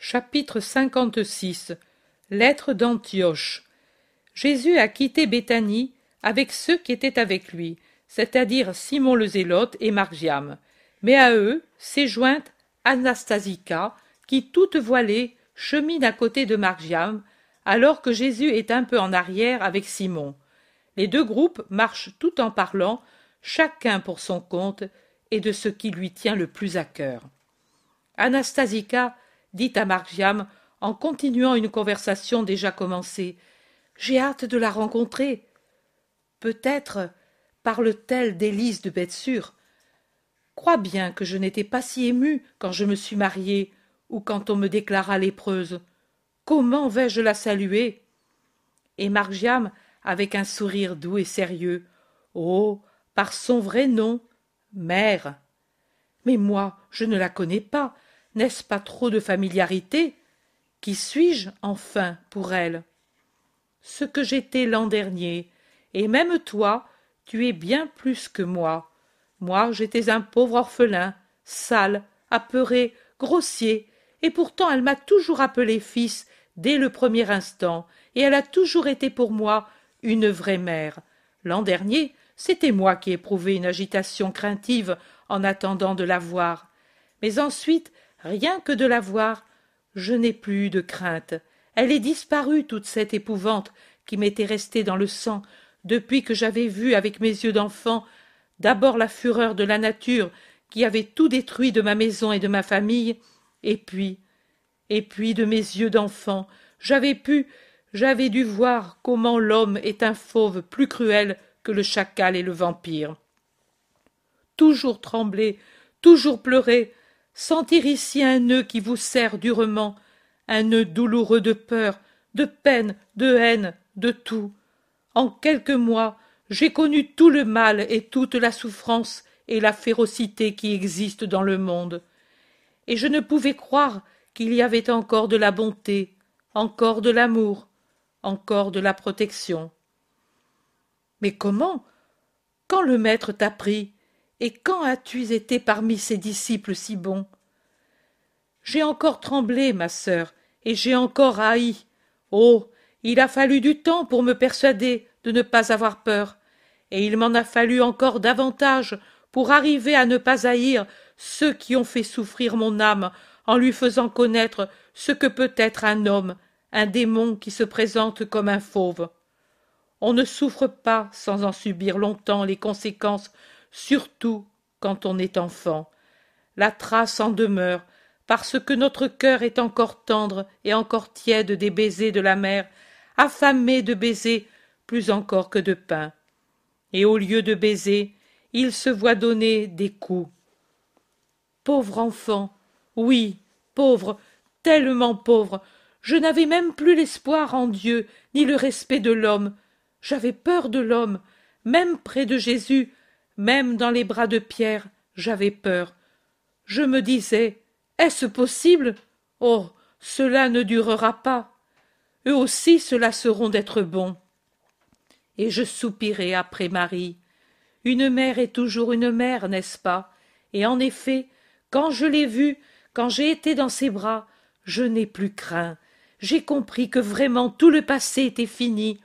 Chapitre 56 Lettre d'Antioche Jésus a quitté Béthanie avec ceux qui étaient avec lui, c'est-à-dire Simon le Zélote et Margiam. Mais à eux s'est jointe Anastasica, qui, toute voilée, chemine à côté de Margiam, alors que Jésus est un peu en arrière avec Simon. Les deux groupes marchent tout en parlant, chacun pour son compte, et de ce qui lui tient le plus à cœur. Anastasica dit à Margiam en continuant une conversation déjà commencée. J'ai hâte de la rencontrer. Peut-être parle-t-elle d'Élise de Bethsure. Crois bien que je n'étais pas si émue quand je me suis mariée ou quand on me déclara lépreuse. Comment vais-je la saluer? Et Margiam, avec un sourire doux et sérieux. Oh. Par son vrai nom. Mère. Mais moi, je ne la connais pas. N'est-ce pas trop de familiarité Qui suis-je, enfin, pour elle? Ce que j'étais l'an dernier, et même toi, tu es bien plus que moi. Moi, j'étais un pauvre orphelin, sale, apeuré, grossier, et pourtant elle m'a toujours appelé fils dès le premier instant, et elle a toujours été pour moi une vraie mère. L'an dernier, c'était moi qui éprouvais une agitation craintive en attendant de la voir. Mais ensuite, rien que de la voir, je n'ai plus de crainte. Elle est disparue, toute cette épouvante qui m'était restée dans le sang depuis que j'avais vu avec mes yeux d'enfant d'abord la fureur de la nature qui avait tout détruit de ma maison et de ma famille, et puis, et puis de mes yeux d'enfant, j'avais pu, j'avais dû voir comment l'homme est un fauve plus cruel que le chacal et le vampire. Toujours trembler, toujours pleurer, sentir ici un nœud qui vous serre durement, un nœud douloureux de peur, de peine, de haine, de tout. En quelques mois, j'ai connu tout le mal et toute la souffrance et la férocité qui existent dans le monde. Et je ne pouvais croire qu'il y avait encore de la bonté, encore de l'amour, encore de la protection. Mais comment? Quand le maître t'a pris, et quand as-tu été parmi ses disciples si bons? J'ai encore tremblé, ma sœur, et j'ai encore haï. Oh. Il a fallu du temps pour me persuader de ne pas avoir peur, et il m'en a fallu encore davantage pour arriver à ne pas haïr ceux qui ont fait souffrir mon âme en lui faisant connaître ce que peut être un homme, un démon qui se présente comme un fauve. On ne souffre pas sans en subir longtemps les conséquences surtout quand on est enfant. La trace en demeure, parce que notre cœur est encore tendre et encore tiède des baisers de la mère, affamé de baisers plus encore que de pain. Et au lieu de baisers, il se voit donner des coups. Pauvre enfant, oui, pauvre, tellement pauvre, je n'avais même plus l'espoir en Dieu, ni le respect de l'homme. J'avais peur de l'homme, même près de Jésus, même dans les bras de Pierre, j'avais peur. Je me disais, est-ce possible? Oh, cela ne durera pas. Eux aussi cela seront d'être bons. Et je soupirai après Marie. Une mère est toujours une mère, n'est-ce pas? Et en effet, quand je l'ai vue, quand j'ai été dans ses bras, je n'ai plus craint. J'ai compris que vraiment tout le passé était fini,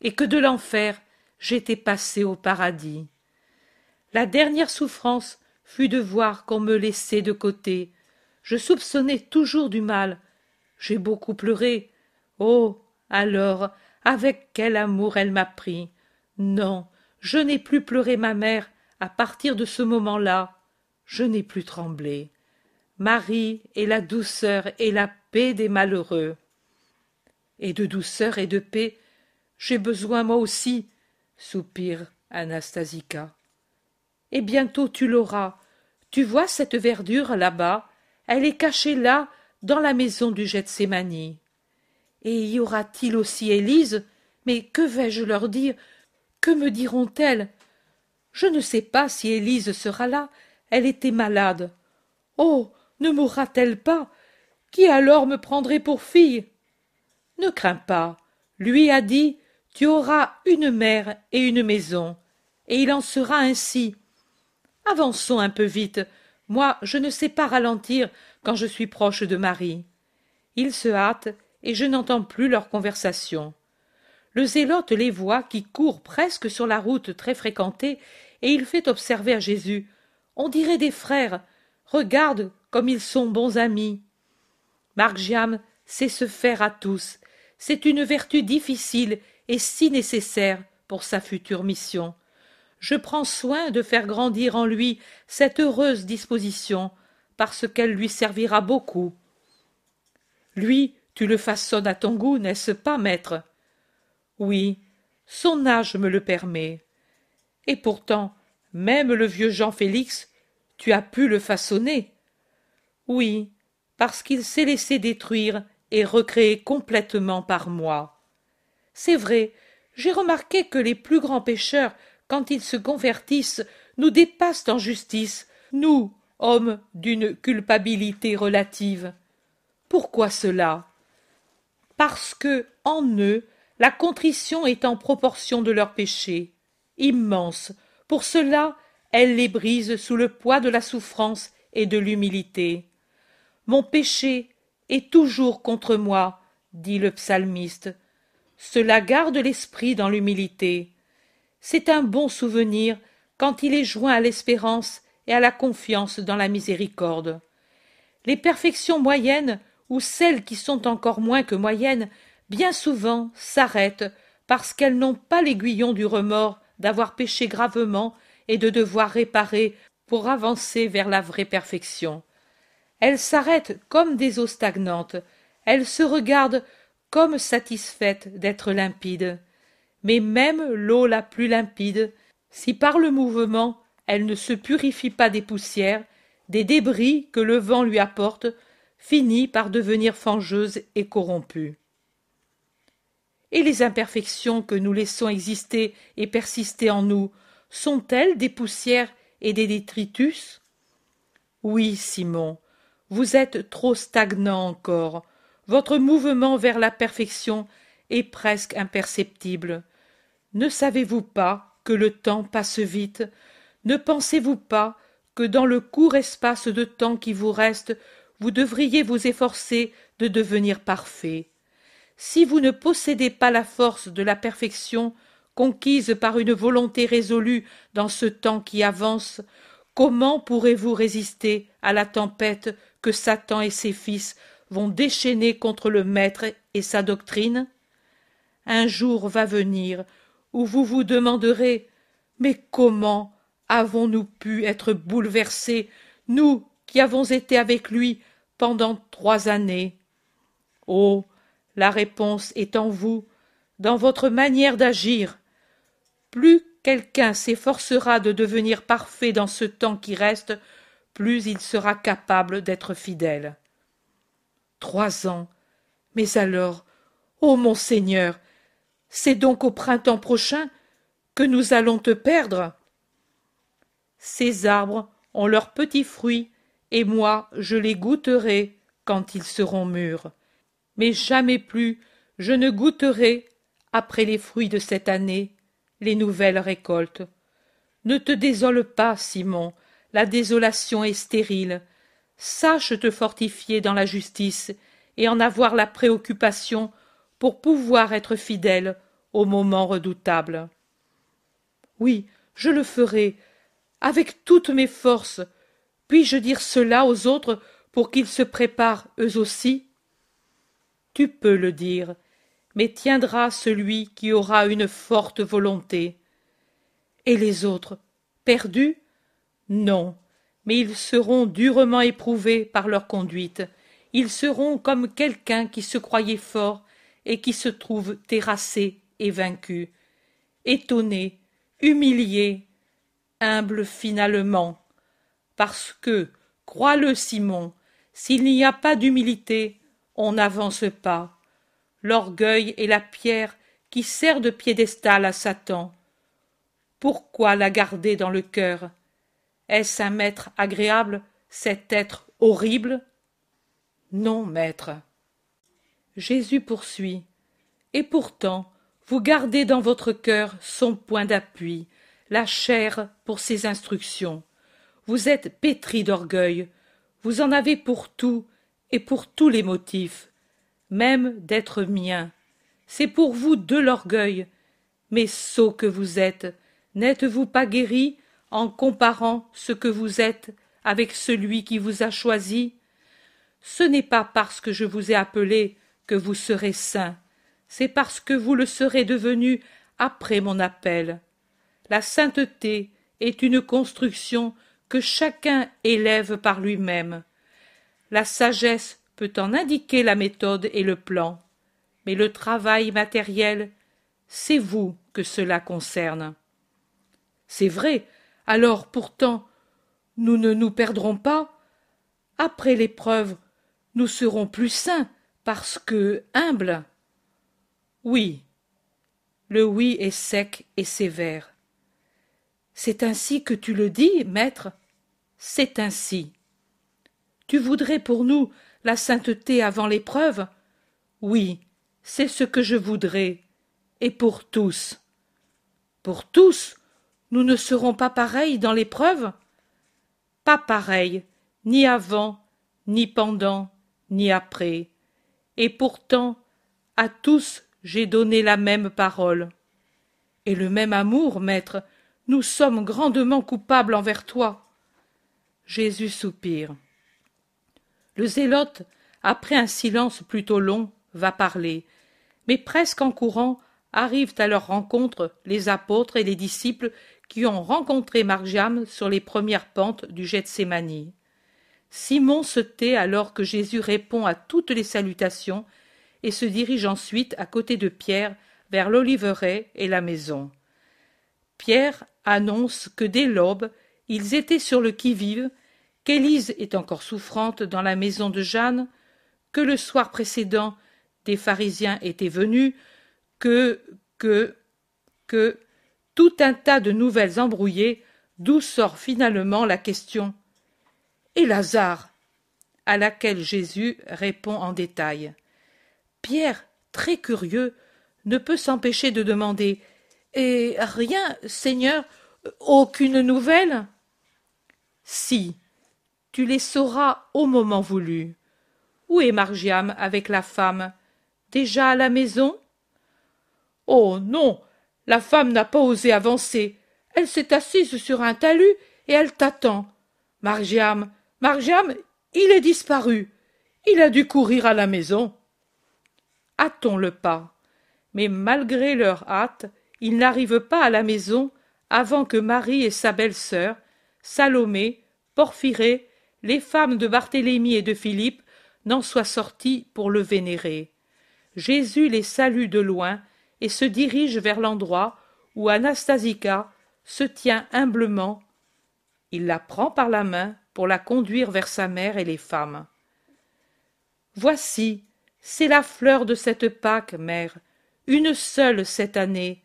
et que de l'enfer j'étais passé au paradis. La dernière souffrance fut de voir qu'on me laissait de côté. Je soupçonnais toujours du mal. J'ai beaucoup pleuré. Oh. Alors, avec quel amour elle m'a pris. Non, je n'ai plus pleuré ma mère à partir de ce moment là. Je n'ai plus tremblé. Marie est la douceur et la paix des malheureux. Et de douceur et de paix, j'ai besoin moi aussi, soupire Anastasica et bientôt tu l'auras. Tu vois cette verdure là-bas? Elle est cachée là, dans la maison du Gethsémani. Et y aura-t-il aussi Élise? Mais que vais-je leur dire? Que me diront-elles? Je ne sais pas si Élise sera là. Elle était malade. Oh ne mourra-t-elle pas? Qui alors me prendrait pour fille? Ne crains pas. Lui a dit Tu auras une mère et une maison. Et il en sera ainsi. Avançons un peu vite. Moi, je ne sais pas ralentir quand je suis proche de Marie. Ils se hâtent, et je n'entends plus leur conversation. Le zélote les voit qui courent presque sur la route très fréquentée, et il fait observer à Jésus. On dirait des frères. Regarde comme ils sont bons amis. Margiam sait se faire à tous. C'est une vertu difficile et si nécessaire pour sa future mission. Je prends soin de faire grandir en lui cette heureuse disposition, parce qu'elle lui servira beaucoup. Lui, tu le façonnes à ton goût, n'est-ce pas, maître? Oui, son âge me le permet. Et pourtant, même le vieux Jean Félix, tu as pu le façonner. Oui, parce qu'il s'est laissé détruire et recréer complètement par moi. C'est vrai, j'ai remarqué que les plus grands pécheurs, quand ils se convertissent, nous dépassent en justice, nous, hommes d'une culpabilité relative. Pourquoi cela? Parce que, en eux, la contrition est en proportion de leurs péchés, immense. Pour cela, elle les brise sous le poids de la souffrance et de l'humilité. Mon péché est toujours contre moi, dit le psalmiste. Cela garde l'esprit dans l'humilité. C'est un bon souvenir quand il est joint à l'espérance et à la confiance dans la miséricorde. Les perfections moyennes ou celles qui sont encore moins que moyennes, bien souvent s'arrêtent parce qu'elles n'ont pas l'aiguillon du remords d'avoir péché gravement et de devoir réparer pour avancer vers la vraie perfection. Elles s'arrêtent comme des eaux stagnantes, elles se regardent comme satisfaites d'être limpides. Mais même l'eau la plus limpide, si par le mouvement elle ne se purifie pas des poussières, des débris que le vent lui apporte, finit par devenir fangeuse et corrompue. Et les imperfections que nous laissons exister et persister en nous sont-elles des poussières et des détritus? Oui, Simon, vous êtes trop stagnant encore. Votre mouvement vers la perfection est presque imperceptible. Ne savez-vous pas que le temps passe vite? Ne pensez-vous pas que dans le court espace de temps qui vous reste, vous devriez vous efforcer de devenir parfait? Si vous ne possédez pas la force de la perfection conquise par une volonté résolue dans ce temps qui avance, comment pourrez-vous résister à la tempête que Satan et ses fils vont déchaîner contre le Maître et sa doctrine? Un jour va venir où vous vous demanderez Mais comment avons-nous pu être bouleversés, nous qui avons été avec lui pendant trois années? Oh. La réponse est en vous, dans votre manière d'agir. Plus quelqu'un s'efforcera de devenir parfait dans ce temps qui reste, plus il sera capable d'être fidèle. Trois ans. Mais alors, ô mon Seigneur, c'est donc au printemps prochain que nous allons te perdre. Ces arbres ont leurs petits fruits et moi je les goûterai quand ils seront mûrs. Mais jamais plus je ne goûterai, après les fruits de cette année, les nouvelles récoltes. Ne te désole pas, Simon, la désolation est stérile. Sache te fortifier dans la justice et en avoir la préoccupation pour pouvoir être fidèle au moment redoutable. Oui, je le ferai, avec toutes mes forces, puis-je dire cela aux autres pour qu'ils se préparent eux aussi? Tu peux le dire, mais tiendra celui qui aura une forte volonté. Et les autres, perdus? Non, mais ils seront durement éprouvés par leur conduite. Ils seront comme quelqu'un qui se croyait fort et qui se trouve terrassé vaincu, étonné, humilié, humble finalement, parce que, crois-le Simon, s'il n'y a pas d'humilité, on n'avance pas. L'orgueil est la pierre qui sert de piédestal à Satan. Pourquoi la garder dans le cœur? Est-ce un maître agréable, cet être horrible? Non, maître. Jésus poursuit. Et pourtant, vous gardez dans votre cœur son point d'appui, la chair pour ses instructions. Vous êtes pétri d'orgueil, vous en avez pour tout et pour tous les motifs. même d'être mien. C'est pour vous de l'orgueil. Mais sot que vous êtes, n'êtes-vous pas guéri en comparant ce que vous êtes avec celui qui vous a choisi? Ce n'est pas parce que je vous ai appelé que vous serez saint, c'est parce que vous le serez devenu après mon appel. La sainteté est une construction que chacun élève par lui-même. La sagesse peut en indiquer la méthode et le plan, mais le travail matériel, c'est vous que cela concerne. C'est vrai, alors pourtant, nous ne nous perdrons pas. Après l'épreuve, nous serons plus saints parce que humbles. Oui. Le oui est sec et sévère. C'est ainsi que tu le dis, maître C'est ainsi. Tu voudrais pour nous la sainteté avant l'épreuve? Oui, c'est ce que je voudrais, et pour tous. Pour tous Nous ne serons pas pareils dans l'épreuve? Pas pareils, ni avant, ni pendant, ni après. Et pourtant, à tous j'ai donné la même parole. Et le même amour, maître, nous sommes grandement coupables envers toi. Jésus soupire. Le zélote, après un silence plutôt long, va parler, mais presque en courant arrivent à leur rencontre les apôtres et les disciples qui ont rencontré Margiam sur les premières pentes du Gethsémani. Simon se tait alors que Jésus répond à toutes les salutations et se dirige ensuite à côté de Pierre vers l'oliveraie et la maison. Pierre annonce que dès l'aube ils étaient sur le qui-vive qu'Élise est encore souffrante dans la maison de Jeanne, que le soir précédent des pharisiens étaient venus, que, que, que, tout un tas de nouvelles embrouillées, d'où sort finalement la question Et Lazare? à laquelle Jésus répond en détail. Pierre, très curieux, ne peut s'empêcher de demander Et rien, Seigneur, aucune nouvelle? Si, tu les sauras au moment voulu. Où est Margiam avec la femme? Déjà à la maison? Oh non La femme n'a pas osé avancer. Elle s'est assise sur un talus et elle t'attend. Margiam, Margiam, il est disparu. Il a dû courir à la maison. Le pas. Mais malgré leur hâte, ils n'arrivent pas à la maison avant que Marie et sa belle-sœur, Salomé, Porphyrée les femmes de Barthélemy et de Philippe n'en soient sorties pour le vénérer. Jésus les salue de loin et se dirige vers l'endroit où Anastasica se tient humblement. Il la prend par la main pour la conduire vers sa mère et les femmes. Voici, c'est la fleur de cette Pâque, mère, une seule cette année,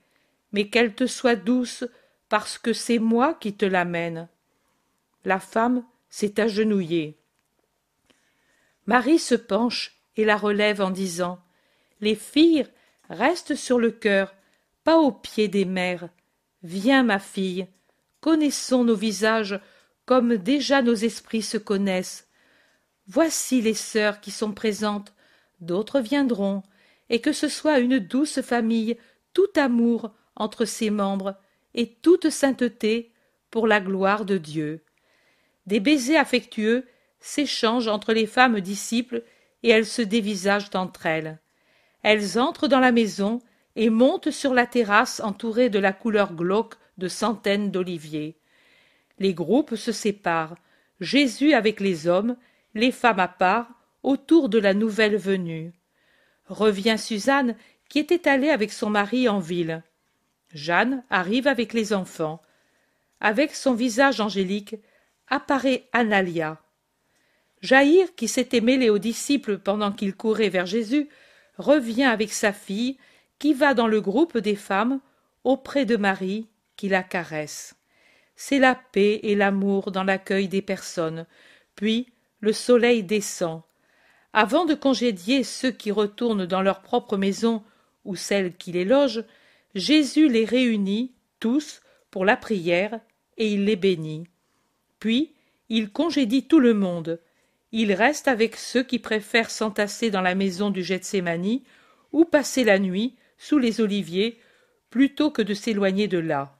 mais qu'elle te soit douce parce que c'est moi qui te l'amène. La femme s'est agenouillée. Marie se penche et la relève en disant Les filles restent sur le cœur, pas aux pieds des mères. Viens, ma fille, connaissons nos visages comme déjà nos esprits se connaissent. Voici les sœurs qui sont présentes, d'autres viendront, et que ce soit une douce famille, tout amour entre ses membres, et toute sainteté pour la gloire de Dieu. Des baisers affectueux s'échangent entre les femmes disciples et elles se dévisagent entre elles. Elles entrent dans la maison et montent sur la terrasse entourée de la couleur glauque de centaines d'oliviers. Les groupes se séparent, Jésus avec les hommes, les femmes à part, autour de la nouvelle venue. Revient Suzanne, qui était allée avec son mari en ville. Jeanne arrive avec les enfants. Avec son visage angélique, apparaît Analia. Jaïr, qui s'était mêlé aux disciples pendant qu'ils couraient vers Jésus, revient avec sa fille, qui va dans le groupe des femmes, auprès de Marie, qui la caresse. C'est la paix et l'amour dans l'accueil des personnes. Puis le soleil descend. Avant de congédier ceux qui retournent dans leur propre maison ou celles qui les logent, Jésus les réunit tous pour la prière et il les bénit. Puis il congédie tout le monde. il reste avec ceux qui préfèrent s'entasser dans la maison du Gethsémani ou passer la nuit sous les oliviers plutôt que de s'éloigner de là.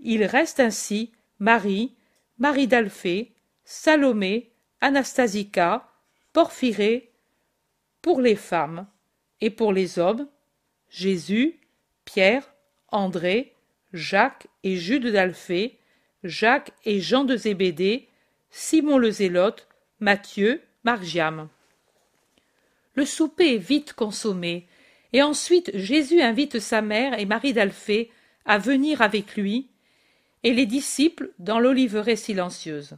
Il reste ainsi Marie, Marie d'Alphée, Salomé, Anastasica, Porphyrée, pour les femmes, et pour les hommes, Jésus, Pierre, André, Jacques et Jude d'Alphée, Jacques et Jean de Zébédée, Simon le Zélote, Matthieu, Margiam. Le souper est vite consommé, et ensuite Jésus invite sa mère et Marie d'Alphée à venir avec lui, et les disciples dans l'oliveraie silencieuse.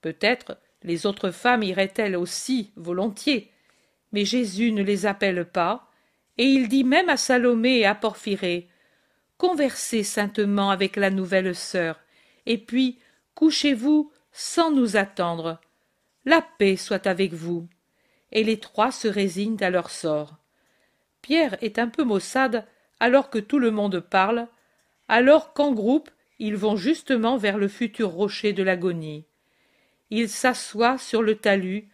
Peut-être les autres femmes iraient-elles aussi volontiers, mais Jésus ne les appelle pas, et il dit même à Salomé et à Porphyrée Conversez saintement avec la nouvelle sœur, et puis couchez-vous sans nous attendre. La paix soit avec vous. Et les trois se résignent à leur sort. Pierre est un peu maussade alors que tout le monde parle, alors qu'en groupe ils vont justement vers le futur rocher de l'agonie. Il s'assoit sur le talus,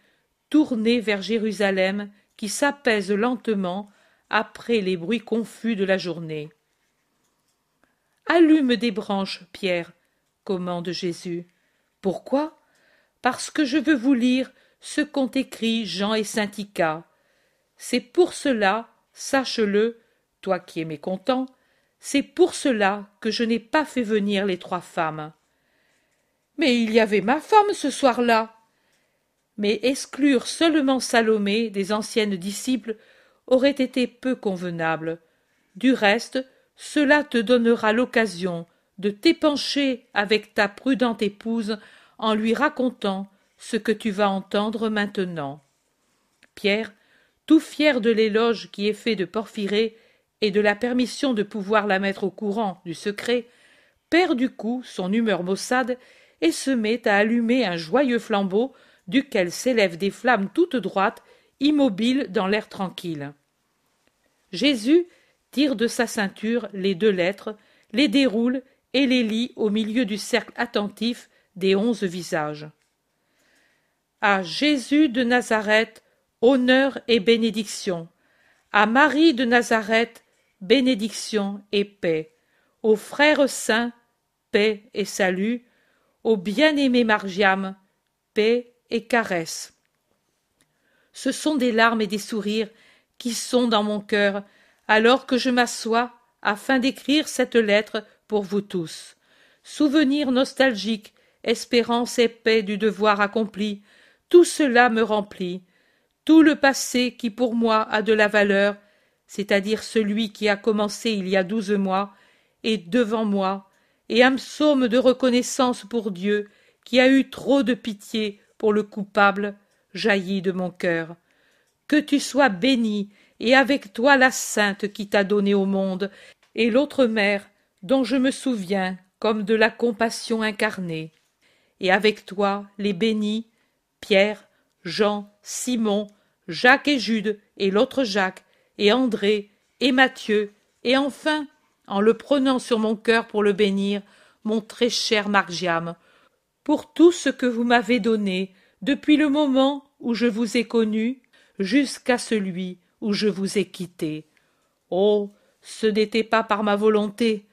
tourné vers Jérusalem, qui s'apaise lentement après les bruits confus de la journée. Allume des branches, Pierre, commande Jésus. Pourquoi? Parce que je veux vous lire ce qu'ont écrit Jean et saint C'est pour cela, sache-le, toi qui es mécontent, c'est pour cela que je n'ai pas fait venir les trois femmes. Mais il y avait ma femme ce soir-là. Mais exclure seulement Salomé des anciennes disciples aurait été peu convenable. Du reste, cela te donnera l'occasion de t'épancher avec ta prudente épouse en lui racontant ce que tu vas entendre maintenant. Pierre, tout fier de l'éloge qui est fait de Porphyrée, et de la permission de pouvoir la mettre au courant du secret, perd du coup son humeur maussade et se met à allumer un joyeux flambeau duquel s'élèvent des flammes toutes droites, immobiles dans l'air tranquille. Jésus tire de sa ceinture les deux lettres, les déroule et les lit au milieu du cercle attentif des onze visages. À Jésus de Nazareth, honneur et bénédiction. À Marie de Nazareth, bénédiction et paix, aux frères saints, paix et salut, au bien-aimé Margiam, paix et caresse. Ce sont des larmes et des sourires qui sont dans mon cœur alors que je m'assois afin d'écrire cette lettre pour vous tous. Souvenir nostalgique, espérance et paix du devoir accompli, tout cela me remplit. Tout le passé qui pour moi a de la valeur c'est-à-dire celui qui a commencé il y a douze mois, est devant moi, et un psaume de reconnaissance pour Dieu, qui a eu trop de pitié pour le coupable, jaillit de mon cœur. Que tu sois béni, et avec toi la sainte qui t'a donné au monde, et l'autre mère, dont je me souviens comme de la compassion incarnée. Et avec toi les bénis, Pierre, Jean, Simon, Jacques et Jude, et l'autre Jacques, et André, et Mathieu, et enfin, en le prenant sur mon cœur pour le bénir, mon très cher Margiam, pour tout ce que vous m'avez donné depuis le moment où je vous ai connu jusqu'à celui où je vous ai quitté. Oh, ce n'était pas par ma volonté.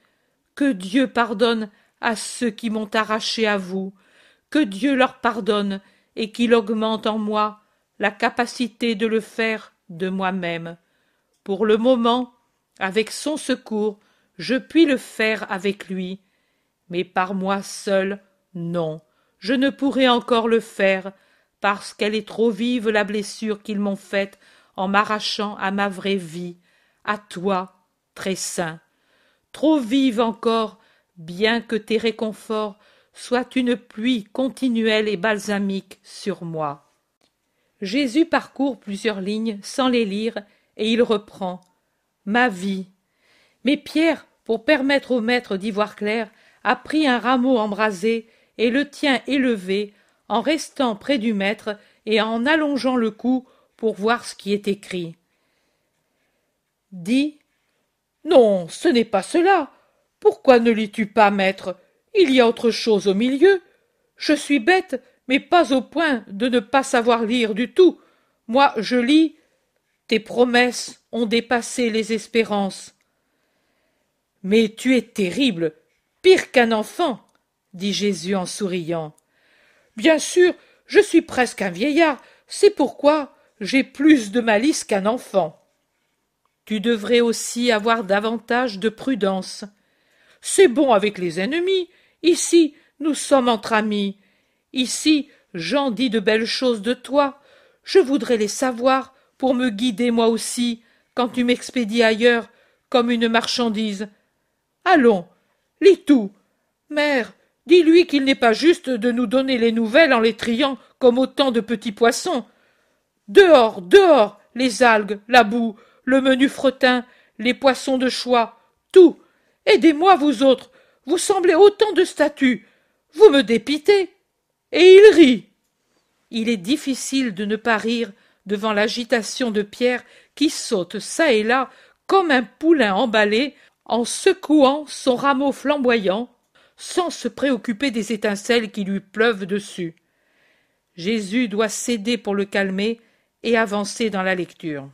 Que Dieu pardonne à ceux qui m'ont arraché à vous, que Dieu leur pardonne et qu'il augmente en moi la capacité de le faire de moi-même. Pour le moment, avec son secours, je puis le faire avec lui, mais par moi seul, non, je ne pourrai encore le faire, parce qu'elle est trop vive la blessure qu'ils m'ont faite en m'arrachant à ma vraie vie, à toi, très saint. Trop vive encore, bien que tes réconforts soient une pluie continuelle et balsamique sur moi. Jésus parcourt plusieurs lignes sans les lire et il reprend Ma vie. Mais Pierre, pour permettre au maître d'y voir clair, a pris un rameau embrasé et le tient élevé, en restant près du maître et en allongeant le cou pour voir ce qui est écrit. Dis Non, ce n'est pas cela. Pourquoi ne lis tu pas, maître? Il y a autre chose au milieu. Je suis bête, mais pas au point de ne pas savoir lire du tout. Moi, je lis. Tes promesses ont dépassé les espérances. Mais tu es terrible, pire qu'un enfant, dit Jésus en souriant. Bien sûr, je suis presque un vieillard, c'est pourquoi j'ai plus de malice qu'un enfant. Tu devrais aussi avoir davantage de prudence. C'est bon avec les ennemis. Ici, nous sommes entre amis. Ici, Jean dit de belles choses de toi. Je voudrais les savoir pour me guider moi aussi quand tu m'expédies ailleurs comme une marchandise. Allons, lis tout. Mère, dis-lui qu'il n'est pas juste de nous donner les nouvelles en les triant comme autant de petits poissons. Dehors, dehors, les algues, la boue, le menu fretin, les poissons de choix, tout. Aidez-moi, vous autres. Vous semblez autant de statues. Vous me dépitez. Et il rit. Il est difficile de ne pas rire devant l'agitation de Pierre qui saute çà et là comme un poulain emballé en secouant son rameau flamboyant sans se préoccuper des étincelles qui lui pleuvent dessus. Jésus doit céder pour le calmer et avancer dans la lecture.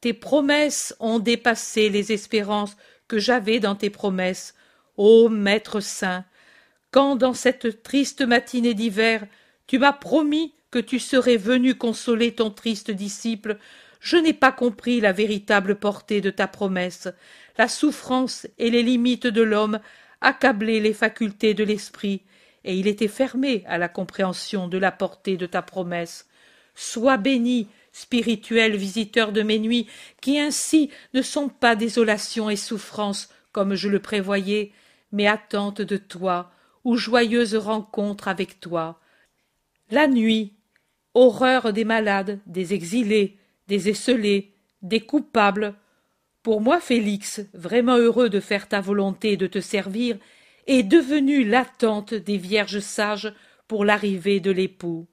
Tes promesses ont dépassé les espérances que j'avais dans tes promesses, ô Maître saint, quand dans cette triste matinée d'hiver tu m'as promis que tu serais venu consoler ton triste disciple, je n'ai pas compris la véritable portée de ta promesse. La souffrance et les limites de l'homme accablaient les facultés de l'esprit, et il était fermé à la compréhension de la portée de ta promesse. Sois béni, spirituel visiteur de mes nuits, qui ainsi ne sont pas désolation et souffrance, comme je le prévoyais, mais attente de toi, ou joyeuse rencontre avec toi. La nuit, horreur des malades, des exilés, des esselés, des coupables. Pour moi, Félix, vraiment heureux de faire ta volonté et de te servir, est devenu l'attente des vierges sages pour l'arrivée de l'époux.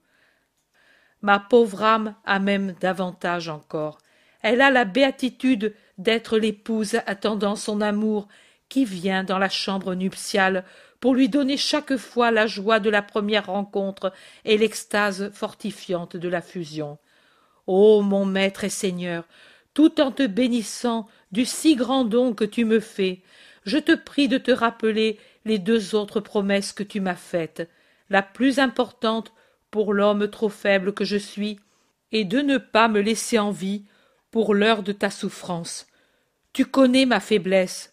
Ma pauvre âme a même davantage encore. Elle a la béatitude d'être l'épouse attendant son amour qui vient dans la chambre nuptiale pour lui donner chaque fois la joie de la première rencontre et l'extase fortifiante de la fusion. Ô mon maître et seigneur, tout en te bénissant du si grand don que tu me fais, je te prie de te rappeler les deux autres promesses que tu m'as faites. La plus importante pour l'homme trop faible que je suis, et de ne pas me laisser en vie pour l'heure de ta souffrance. Tu connais ma faiblesse.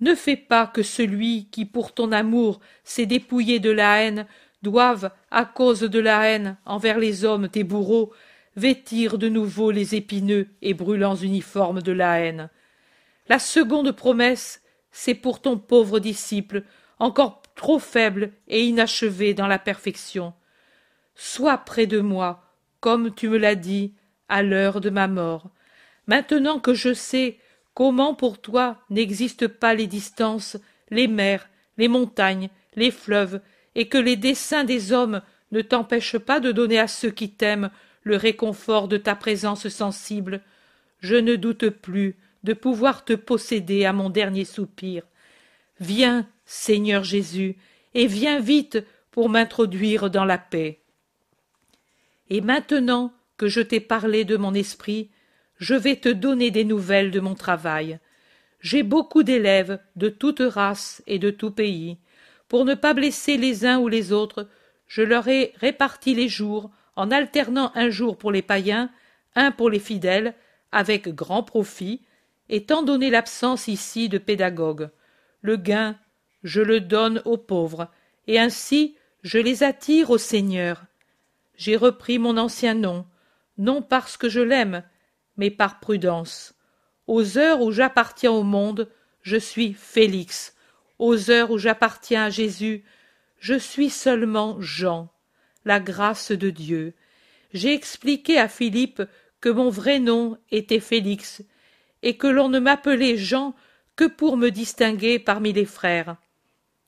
Ne fais pas que celui qui pour ton amour s'est dépouillé de la haine doive, à cause de la haine envers les hommes tes bourreaux, vêtir de nouveau les épineux et brûlants uniformes de la haine. La seconde promesse, c'est pour ton pauvre disciple, encore trop faible et inachevé dans la perfection. Sois près de moi, comme tu me l'as dit, à l'heure de ma mort. Maintenant que je sais comment pour toi n'existent pas les distances, les mers, les montagnes, les fleuves, et que les desseins des hommes ne t'empêchent pas de donner à ceux qui t'aiment le réconfort de ta présence sensible, je ne doute plus de pouvoir te posséder à mon dernier soupir. Viens, Seigneur Jésus, et viens vite pour m'introduire dans la paix. Et maintenant que je t'ai parlé de mon esprit, je vais te donner des nouvelles de mon travail. J'ai beaucoup d'élèves de toute race et de tout pays. Pour ne pas blesser les uns ou les autres, je leur ai réparti les jours en alternant un jour pour les païens, un pour les fidèles, avec grand profit, étant donné l'absence ici de pédagogues. Le gain, je le donne aux pauvres, et ainsi je les attire au Seigneur j'ai repris mon ancien nom, non parce que je l'aime, mais par prudence. Aux heures où j'appartiens au monde, je suis Félix. Aux heures où j'appartiens à Jésus, je suis seulement Jean, la grâce de Dieu. J'ai expliqué à Philippe que mon vrai nom était Félix, et que l'on ne m'appelait Jean que pour me distinguer parmi les frères.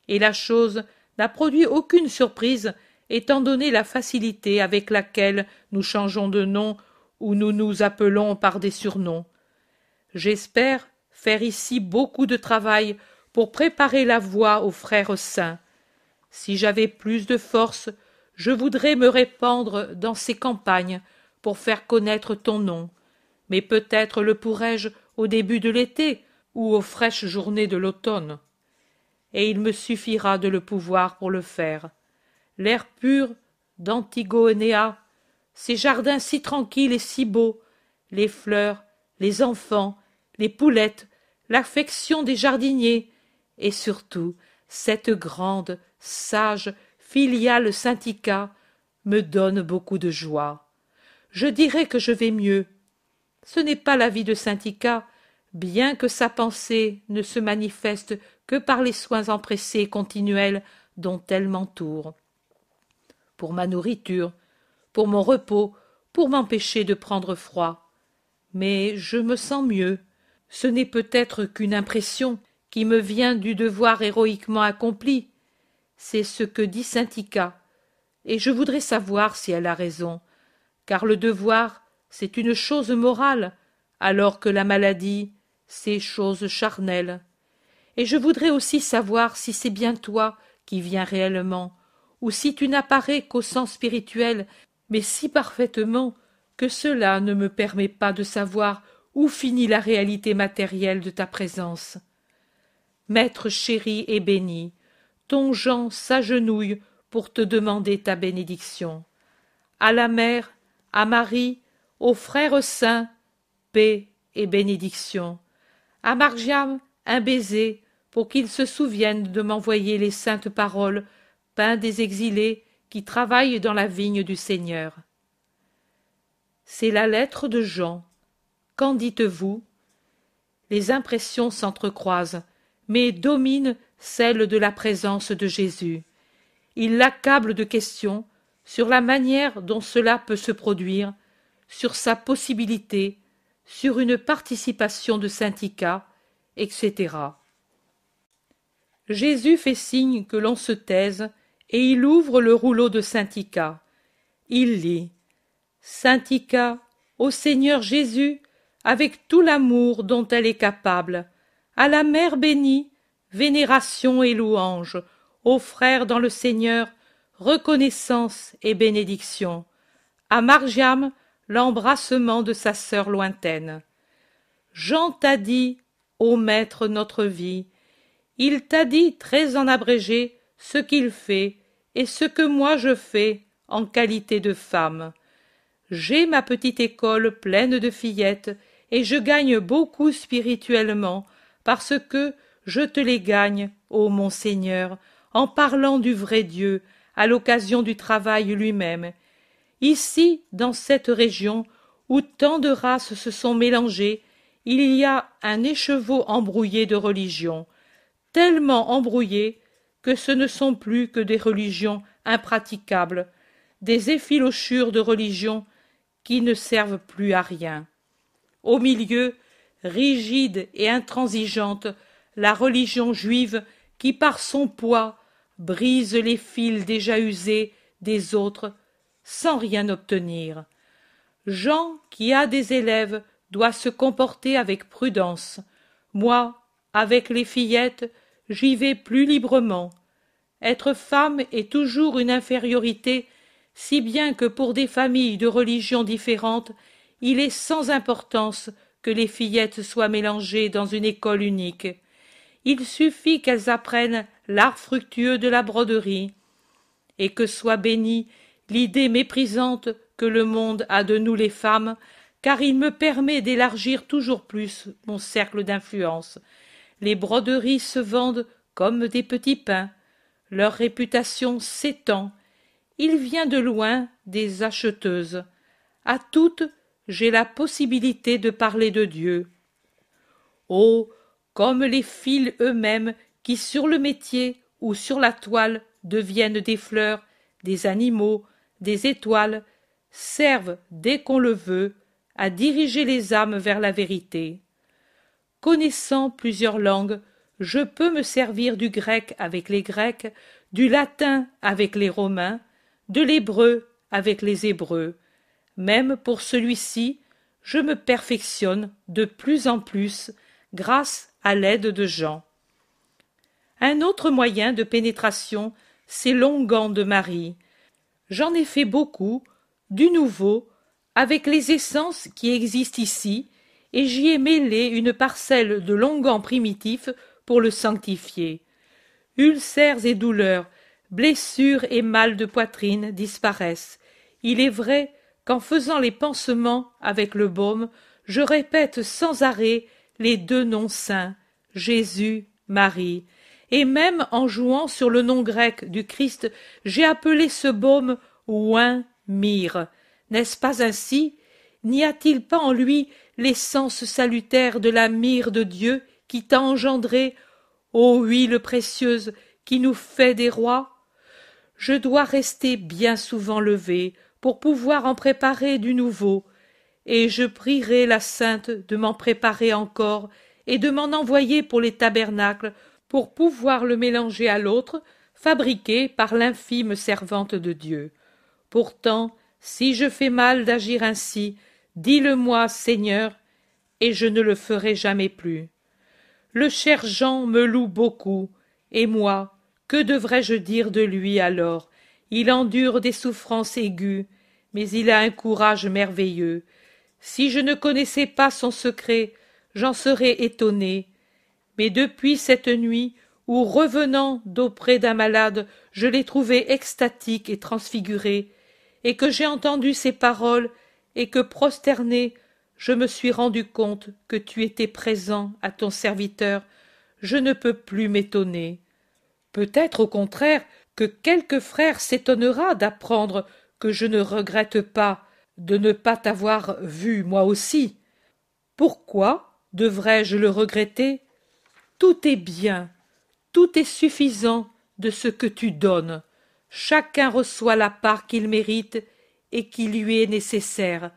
Et la chose n'a produit aucune surprise étant donné la facilité avec laquelle nous changeons de nom ou nous nous appelons par des surnoms. J'espère faire ici beaucoup de travail pour préparer la voie aux frères saints. Si j'avais plus de force, je voudrais me répandre dans ces campagnes pour faire connaître ton nom. Mais peut-être le pourrais-je au début de l'été ou aux fraîches journées de l'automne. Et il me suffira de le pouvoir pour le faire. L'air pur d'antigonéa ces jardins si tranquilles et si beaux les fleurs les enfants les poulettes l'affection des jardiniers et surtout cette grande sage filiale syndicat me donne beaucoup de joie. Je dirais que je vais mieux. Ce n'est pas la vie de syndicat bien que sa pensée ne se manifeste que par les soins empressés continuels dont elle m'entoure. Pour ma nourriture pour mon repos pour m'empêcher de prendre froid. Mais je me sens mieux. Ce n'est peut-être qu'une impression qui me vient du devoir héroïquement accompli c'est ce que dit syndicat et je voudrais savoir si elle a raison. Car le devoir c'est une chose morale alors que la maladie c'est chose charnelle. Et je voudrais aussi savoir si c'est bien toi qui viens réellement ou si tu n'apparais qu'au sens spirituel mais si parfaitement que cela ne me permet pas de savoir où finit la réalité matérielle de ta présence. Maître chéri et béni ton jean s'agenouille pour te demander ta bénédiction. À la mère à marie aux frères saints paix et bénédiction. À margiam un baiser pour qu'il se souvienne de m'envoyer les saintes paroles pain des exilés qui travaillent dans la vigne du seigneur. C'est la lettre de jean. Qu'en dites-vous? Les impressions s'entrecroisent mais dominent celle de la présence de jésus. Il l'accable de questions sur la manière dont cela peut se produire sur sa possibilité sur une participation de syndicat etc jésus fait signe que l'on se taise et il ouvre le rouleau de syndicat. Il lit syndicat au seigneur jésus avec tout l'amour dont elle est capable à la mère bénie vénération et louange aux frères dans le seigneur reconnaissance et bénédiction. À margiam l'embrassement de sa sœur lointaine. Jean t'a dit ô maître notre vie. Il t'a dit très en abrégé ce qu'il fait et ce que moi je fais en qualité de femme. J'ai ma petite école pleine de fillettes et je gagne beaucoup spirituellement parce que je te les gagne ô mon seigneur en parlant du vrai dieu à l'occasion du travail lui-même. Ici dans cette région où tant de races se sont mélangées il y a un écheveau embrouillé de religions tellement embrouillé que ce ne sont plus que des religions impraticables des effilochures de religions qui ne servent plus à rien. Au milieu rigide et intransigeante la religion juive qui par son poids brise les fils déjà usés des autres sans rien obtenir. Jean qui a des élèves doit se comporter avec prudence. Moi avec les fillettes j'y vais plus librement. Être femme est toujours une infériorité si bien que pour des familles de religions différentes il est sans importance que les fillettes soient mélangées dans une école unique il suffit qu'elles apprennent l'art fructueux de la broderie. Et que soit bénie l'idée méprisante que le monde a de nous les femmes car il me permet d'élargir toujours plus mon cercle d'influence. Les broderies se vendent comme des petits pains. Leur réputation s'étend. Il vient de loin des acheteuses. À toutes j'ai la possibilité de parler de dieu. Oh comme les fils eux-mêmes qui sur le métier ou sur la toile deviennent des fleurs des animaux des étoiles servent dès qu'on le veut à diriger les âmes vers la vérité. Connaissant plusieurs langues je peux me servir du grec avec les grecs du latin avec les romains de l'hébreu avec les hébreux. Même pour celui-ci je me perfectionne de plus en plus grâce à l'aide de Jean. Un autre moyen de pénétration, c'est l'onguent de Marie. J'en ai fait beaucoup, du nouveau, avec les essences qui existent ici, et j'y ai mêlé une parcelle de longan primitif pour le sanctifier. Ulcères et douleurs, blessures et mal de poitrine disparaissent. Il est vrai qu'en faisant les pansements avec le baume, je répète sans arrêt les deux noms saints, Jésus, Marie, et même en jouant sur le nom grec du Christ, j'ai appelé ce baume oin myrrhe. N'est-ce pas ainsi? N'y a-t-il pas en lui l'essence salutaire de la myrrhe de Dieu qui t'a engendré, ô huile précieuse qui nous fait des rois Je dois rester bien souvent levé pour pouvoir en préparer du nouveau, et je prierai la sainte de m'en préparer encore et de m'en envoyer pour les tabernacles pour pouvoir le mélanger à l'autre fabriqué par l'infime servante de Dieu. Pourtant, si je fais mal d'agir ainsi, dis-le-moi, Seigneur, et je ne le ferai jamais plus. Le cher Jean me loue beaucoup, et moi, que devrais-je dire de lui alors? Il endure des souffrances aiguës, mais il a un courage merveilleux. Si je ne connaissais pas son secret, j'en serais étonné. Mais depuis cette nuit où, revenant d'auprès d'un malade, je l'ai trouvé extatique et transfiguré, et que j'ai entendu ses paroles, et que, prosterné, je me suis rendu compte que tu étais présent à ton serviteur, je ne peux plus m'étonner. Peut-être au contraire que quelque frère s'étonnera d'apprendre que je ne regrette pas de ne pas t'avoir vu moi aussi. Pourquoi devrais-je le regretter? Tout est bien, tout est suffisant de ce que tu donnes. Chacun reçoit la part qu'il mérite et qui lui est nécessaire.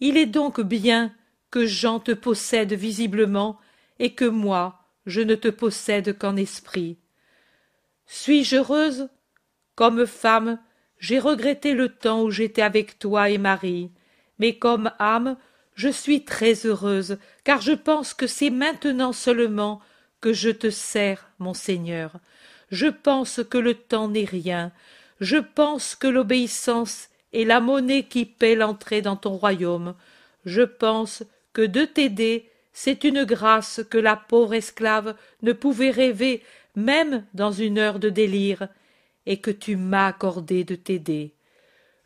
Il est donc bien que Jean te possède visiblement et que moi je ne te possède qu'en esprit. Suis-je heureuse Comme femme, j'ai regretté le temps où j'étais avec toi et Marie, mais comme âme, je suis très heureuse, car je pense que c'est maintenant seulement que je te sers, mon Seigneur. Je pense que le temps n'est rien, je pense que l'obéissance est la monnaie qui paie l'entrée dans ton royaume. Je pense que de t'aider, c'est une grâce que la pauvre esclave ne pouvait rêver même dans une heure de délire, et que tu m'as accordé de t'aider.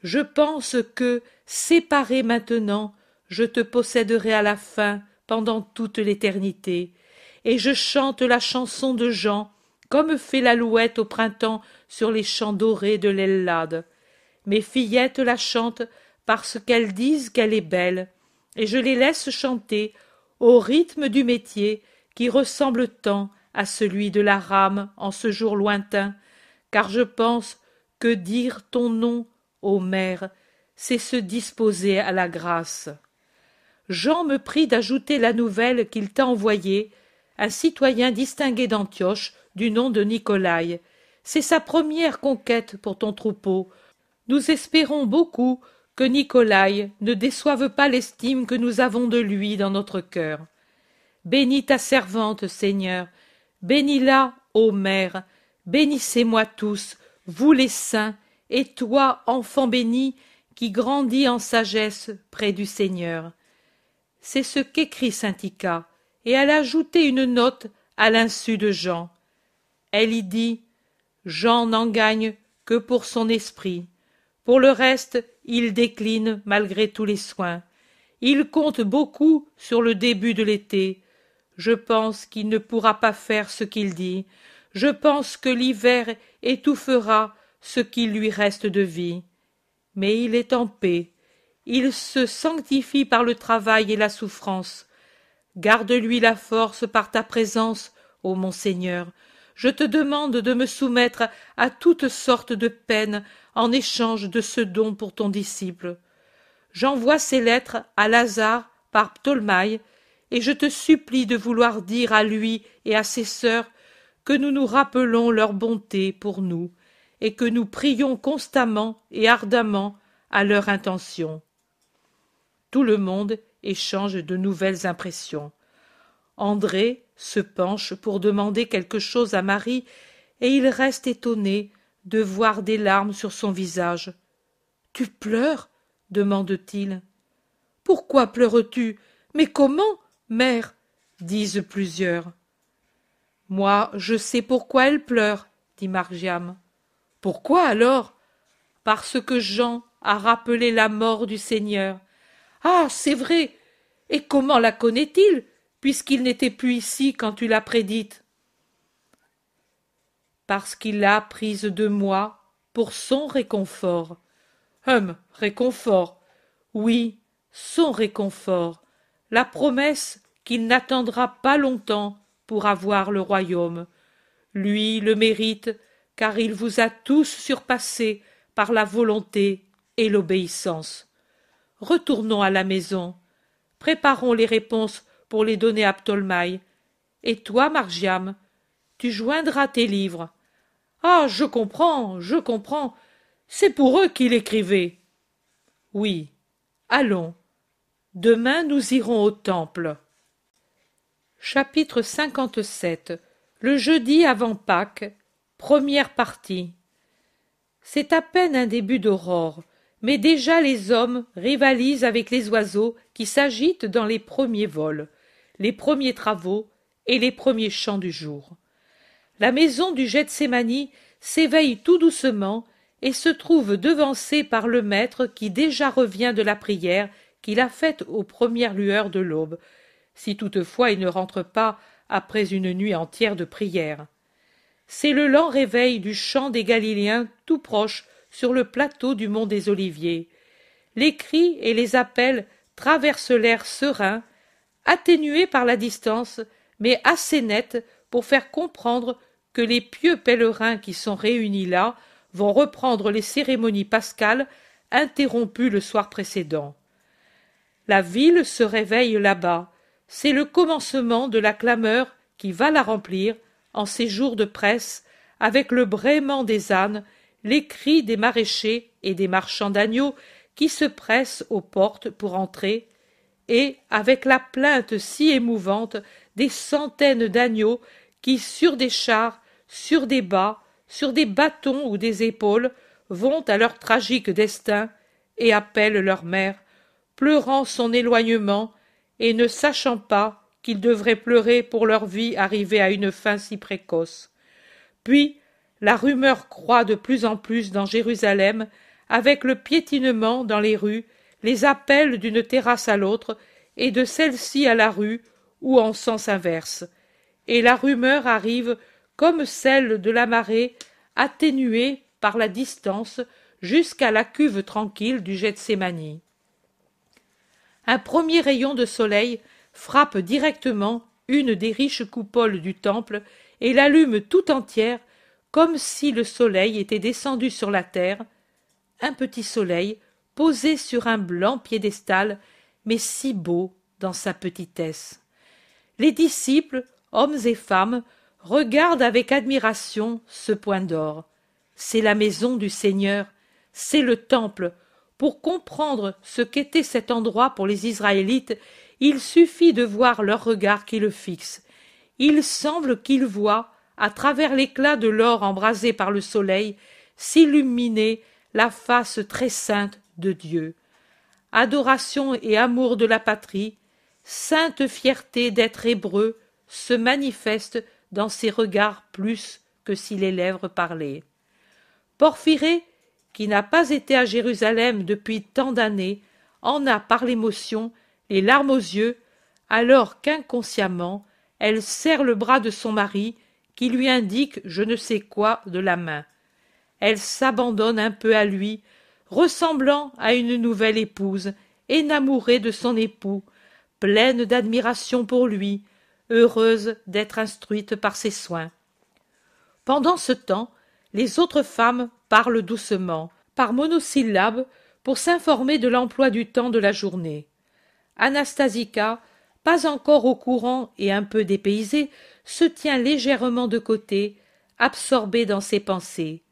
Je pense que, séparé maintenant, je te posséderai à la fin, pendant toute l'éternité, et je chante la chanson de Jean, comme fait l'alouette au printemps sur les champs dorés de l'Ellade. Mes fillettes la chantent parce qu'elles disent qu'elle est belle, et je les laisse chanter au rythme du métier qui ressemble tant à celui de la rame en ce jour lointain, car je pense que dire ton nom, ô mère, c'est se disposer à la grâce. Jean me prie d'ajouter la nouvelle qu'il t'a envoyée, un citoyen distingué d'Antioche, du nom de Nicolaï. C'est sa première conquête pour ton troupeau. Nous espérons beaucoup que Nicolaï ne déçoive pas l'estime que nous avons de lui dans notre cœur. Bénis ta servante, Seigneur, bénis-la, ô Mère, bénissez-moi tous, vous les saints, et toi, enfant béni, qui grandis en sagesse près du Seigneur. C'est ce qu'écrit saint Ica, et elle a ajouté une note à l'insu de Jean. Elle y dit Jean n'en gagne que pour son esprit. Pour le reste, il décline malgré tous les soins. Il compte beaucoup sur le début de l'été. Je pense qu'il ne pourra pas faire ce qu'il dit. Je pense que l'hiver étouffera ce qu'il lui reste de vie. Mais il est en paix. Il se sanctifie par le travail et la souffrance. Garde-lui la force par ta présence, ô Monseigneur, je te demande de me soumettre à toutes sortes de peines en échange de ce don pour ton disciple. J'envoie ces lettres à Lazare par Ptolmaï, et je te supplie de vouloir dire à lui et à ses sœurs que nous nous rappelons leur bonté pour nous, et que nous prions constamment et ardemment à leur intention. Tout le monde échange de nouvelles impressions. André se penche pour demander quelque chose à Marie, et il reste étonné de voir des larmes sur son visage. Tu pleures? demande-t-il. Pourquoi pleures-tu? Mais comment, mère? disent plusieurs. Moi, je sais pourquoi elle pleure, dit Margiam. Pourquoi alors? Parce que Jean a rappelé la mort du Seigneur. Ah, c'est vrai. Et comment la connaît-il, puisqu'il n'était plus ici quand tu l'as prédite? Parce qu'il l'a prise de moi pour son réconfort. Hum, réconfort. Oui, son réconfort. La promesse qu'il n'attendra pas longtemps pour avoir le royaume. Lui le mérite, car il vous a tous surpassés par la volonté et l'obéissance. Retournons à la maison. Préparons les réponses pour les donner à Ptolmaï. Et toi, Margiam, tu joindras tes livres. Ah. Je comprends. Je comprends. C'est pour eux qu'il écrivait. Oui. Allons. Demain nous irons au temple. Chapitre 57 Le jeudi avant Pâques, première partie. C'est à peine un début d'aurore, mais déjà les hommes rivalisent avec les oiseaux qui s'agitent dans les premiers vols, les premiers travaux et les premiers chants du jour. La maison du Gethsémani s'éveille tout doucement et se trouve devancée par le maître qui déjà revient de la prière qu'il a faite aux premières lueurs de l'aube, si toutefois il ne rentre pas après une nuit entière de prière. C'est le lent réveil du chant des Galiléens tout proche sur le plateau du mont des Oliviers. Les cris et les appels traversent l'air serein, atténués par la distance, mais assez nets pour faire comprendre que les pieux pèlerins qui sont réunis là vont reprendre les cérémonies pascales interrompues le soir précédent. La ville se réveille là-bas, c'est le commencement de la clameur qui va la remplir en ces jours de presse avec le braiement des ânes les cris des maraîchers et des marchands d'agneaux qui se pressent aux portes pour entrer et avec la plainte si émouvante des centaines d'agneaux qui sur des chars sur des bas sur des bâtons ou des épaules vont à leur tragique destin et appellent leur mère pleurant son éloignement et ne sachant pas qu'ils devraient pleurer pour leur vie arrivée à une fin si précoce. Puis la rumeur croît de plus en plus dans Jérusalem, avec le piétinement dans les rues, les appels d'une terrasse à l'autre, et de celle-ci à la rue, ou en sens inverse. Et la rumeur arrive, comme celle de la marée, atténuée par la distance, jusqu'à la cuve tranquille du Gethsémani un premier rayon de soleil frappe directement une des riches coupoles du temple et l'allume tout entière comme si le soleil était descendu sur la terre. Un petit soleil posé sur un blanc piédestal mais si beau dans sa petitesse. Les disciples hommes et femmes regardent avec admiration ce point d'or. C'est la maison du seigneur c'est le temple pour comprendre ce qu'était cet endroit pour les Israélites, il suffit de voir leur regard qui le fixe. Il semble qu'ils voient, à travers l'éclat de l'or embrasé par le soleil, s'illuminer la face très sainte de Dieu. Adoration et amour de la patrie, sainte fierté d'être hébreu se manifestent dans ses regards plus que si les lèvres parlaient. Porphyrée qui n'a pas été à Jérusalem depuis tant d'années, en a par l'émotion les larmes aux yeux, alors qu'inconsciemment elle serre le bras de son mari, qui lui indique je ne sais quoi de la main. Elle s'abandonne un peu à lui, ressemblant à une nouvelle épouse, énamourée de son époux, pleine d'admiration pour lui, heureuse d'être instruite par ses soins. Pendant ce temps, les autres femmes parlent doucement, par monosyllabes, pour s'informer de l'emploi du temps de la journée. Anastasica, pas encore au courant et un peu dépaysée, se tient légèrement de côté, absorbée dans ses pensées.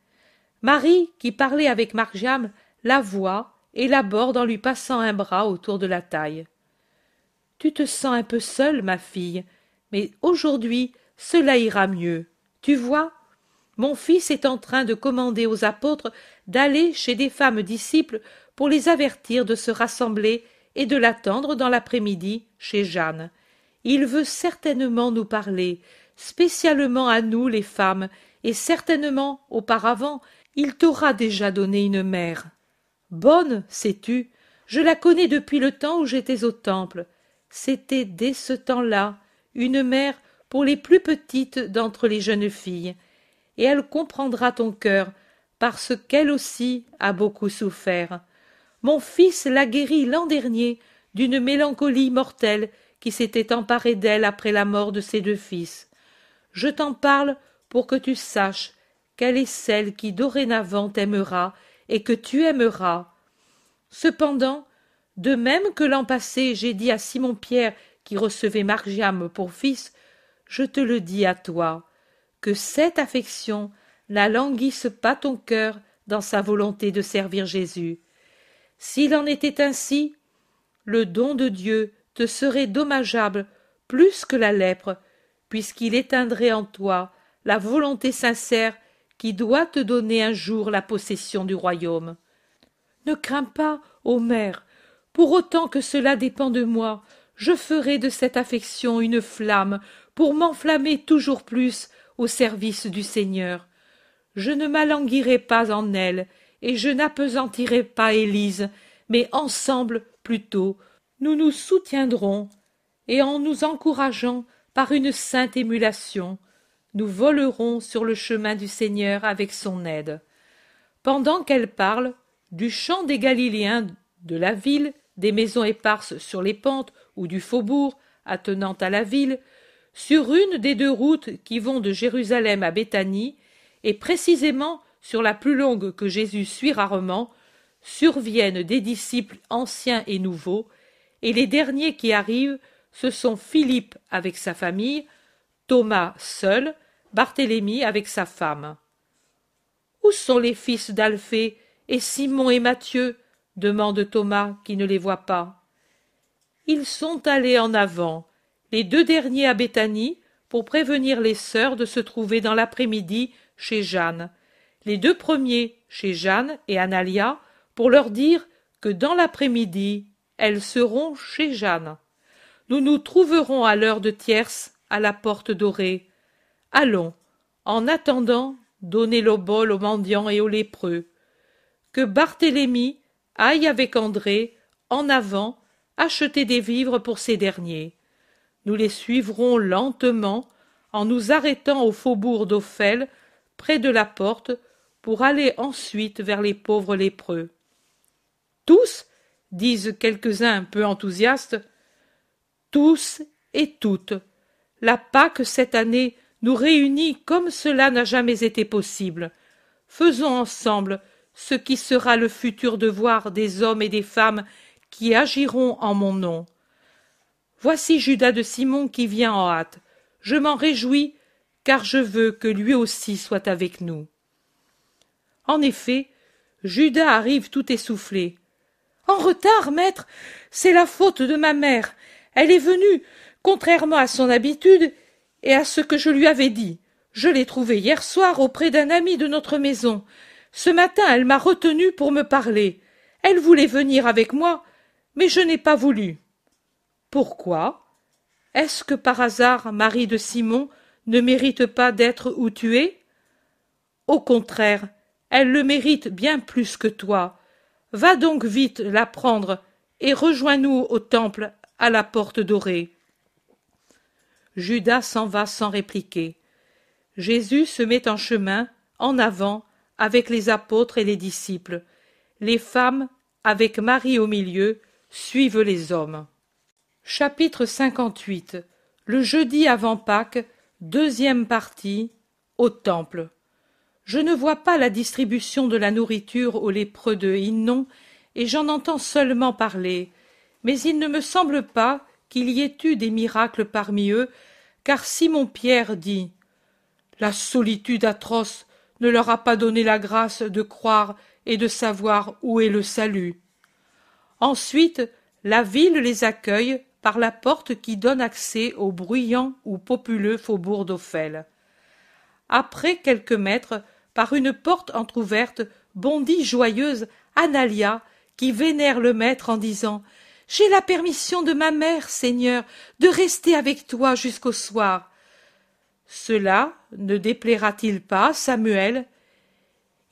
Marie, qui parlait avec Margiam, la voit et l'aborde en lui passant un bras autour de la taille. Tu te sens un peu seule, ma fille, mais aujourd'hui cela ira mieux. Tu vois, mon fils est en train de commander aux apôtres d'aller chez des femmes disciples pour les avertir de se rassembler et de l'attendre dans l'après-midi chez Jeanne. Il veut certainement nous parler, spécialement à nous les femmes, et certainement auparavant il t'aura déjà donné une mère. Bonne, sais-tu, je la connais depuis le temps où j'étais au temple. C'était dès ce temps-là une mère pour les plus petites d'entre les jeunes filles, et elle comprendra ton cœur, parce qu'elle aussi a beaucoup souffert. Mon fils l'a guérie l'an dernier d'une mélancolie mortelle qui s'était emparée d'elle après la mort de ses deux fils. Je t'en parle pour que tu saches qu'elle est celle qui dorénavant t'aimera et que tu aimeras. Cependant, de même que l'an passé j'ai dit à Simon Pierre qui recevait Margiam pour fils, je te le dis à toi, que cette affection n'alanguisse pas ton cœur dans sa volonté de servir Jésus. S'il en était ainsi, le don de Dieu te serait dommageable plus que la lèpre, puisqu'il éteindrait en toi la volonté sincère qui doit te donner un jour la possession du royaume. Ne crains pas, ô mère, pour autant que cela dépend de moi, je ferai de cette affection une flamme pour m'enflammer toujours plus au service du Seigneur. Je ne m'alanguirai pas en elle, et je n'appesantirai pas Élise, mais ensemble, plutôt, nous nous soutiendrons, et en nous encourageant par une sainte émulation, nous volerons sur le chemin du Seigneur avec son aide. Pendant qu'elle parle, du champ des Galiléens, de la ville, des maisons éparses sur les pentes ou du faubourg attenant à la ville, sur une des deux routes qui vont de Jérusalem à Béthanie, et précisément sur la plus longue que Jésus suit rarement, surviennent des disciples anciens et nouveaux, et les derniers qui arrivent, ce sont Philippe avec sa famille, Thomas seul, Barthélemy avec sa femme. Où sont les fils d'Alphée et Simon et Matthieu? demande Thomas qui ne les voit pas. Ils sont allés en avant, les deux derniers à Béthanie, pour prévenir les sœurs de se trouver dans l'après-midi chez Jeanne, les deux premiers chez Jeanne et Analia, pour leur dire que dans l'après-midi, elles seront chez Jeanne. Nous nous trouverons à l'heure de tierce à la porte dorée. Allons, en attendant, donnez l'obol aux mendiants et aux lépreux. Que Barthélemy aille avec André, en avant, acheter des vivres pour ces derniers. Nous les suivrons lentement en nous arrêtant au faubourg d'Ophel, près de la porte, pour aller ensuite vers les pauvres lépreux. Tous disent quelques-uns un peu enthousiastes. Tous et toutes. La Pâque cette année nous réunit comme cela n'a jamais été possible. Faisons ensemble ce qui sera le futur devoir des hommes et des femmes qui agiront en mon nom. Voici Judas de Simon qui vient en hâte. Je m'en réjouis, car je veux que lui aussi soit avec nous. En effet, Judas arrive tout essoufflé. En retard, maître, c'est la faute de ma mère. Elle est venue, contrairement à son habitude et à ce que je lui avais dit. Je l'ai trouvée hier soir auprès d'un ami de notre maison. Ce matin, elle m'a retenu pour me parler. Elle voulait venir avec moi, mais je n'ai pas voulu. Pourquoi Est-ce que par hasard Marie de Simon ne mérite pas d'être où tu es? Au contraire, elle le mérite bien plus que toi. Va donc vite la prendre et rejoins-nous au temple à la porte dorée. Judas s'en va sans répliquer. Jésus se met en chemin, en avant, avec les apôtres et les disciples. Les femmes, avec Marie au milieu, suivent les hommes. Chapitre 58 Le jeudi avant Pâques, deuxième partie, au Temple. Je ne vois pas la distribution de la nourriture aux lépreux de Hinnon, et j'en entends seulement parler, mais il ne me semble pas qu'il y ait eu des miracles parmi eux, car Simon Pierre dit La solitude atroce ne leur a pas donné la grâce de croire et de savoir où est le salut. Ensuite, la ville les accueille par la porte qui donne accès au bruyant ou populeux faubourg d'Ophel. après quelques mètres, par une porte entr'ouverte, bondit joyeuse Analia, qui vénère le maître en disant J'ai la permission de ma mère, Seigneur, de rester avec toi jusqu'au soir. Cela ne déplaira-t-il pas, Samuel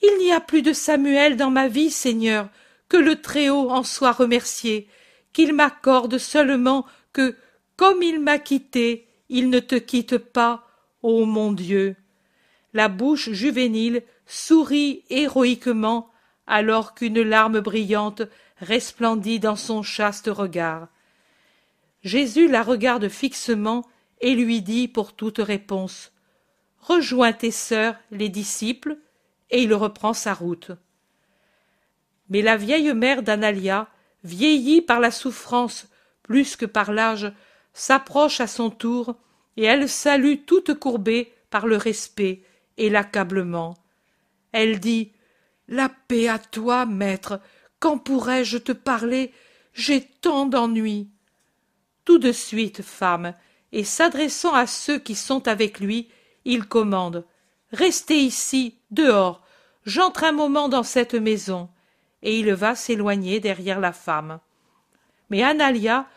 Il n'y a plus de Samuel dans ma vie, Seigneur, que le Très-Haut en soit remercié, qu'il m'accorde seulement que, comme il m'a quitté, il ne te quitte pas, ô mon Dieu. La bouche juvénile sourit héroïquement alors qu'une larme brillante resplendit dans son chaste regard. Jésus la regarde fixement et lui dit pour toute réponse Rejoins tes sœurs, les disciples, et il reprend sa route. Mais la vieille mère d'Analia, vieillie par la souffrance plus que par l'âge, s'approche à son tour, et elle salue toute courbée par le respect et l'accablement. Elle dit La paix à toi, maître. Quand pourrais-je te parler? J'ai tant d'ennuis. Tout de suite, femme, et s'adressant à ceux qui sont avec lui, il commande Restez ici, dehors. J'entre un moment dans cette maison. Et il va s'éloigner derrière la femme. Mais Analia,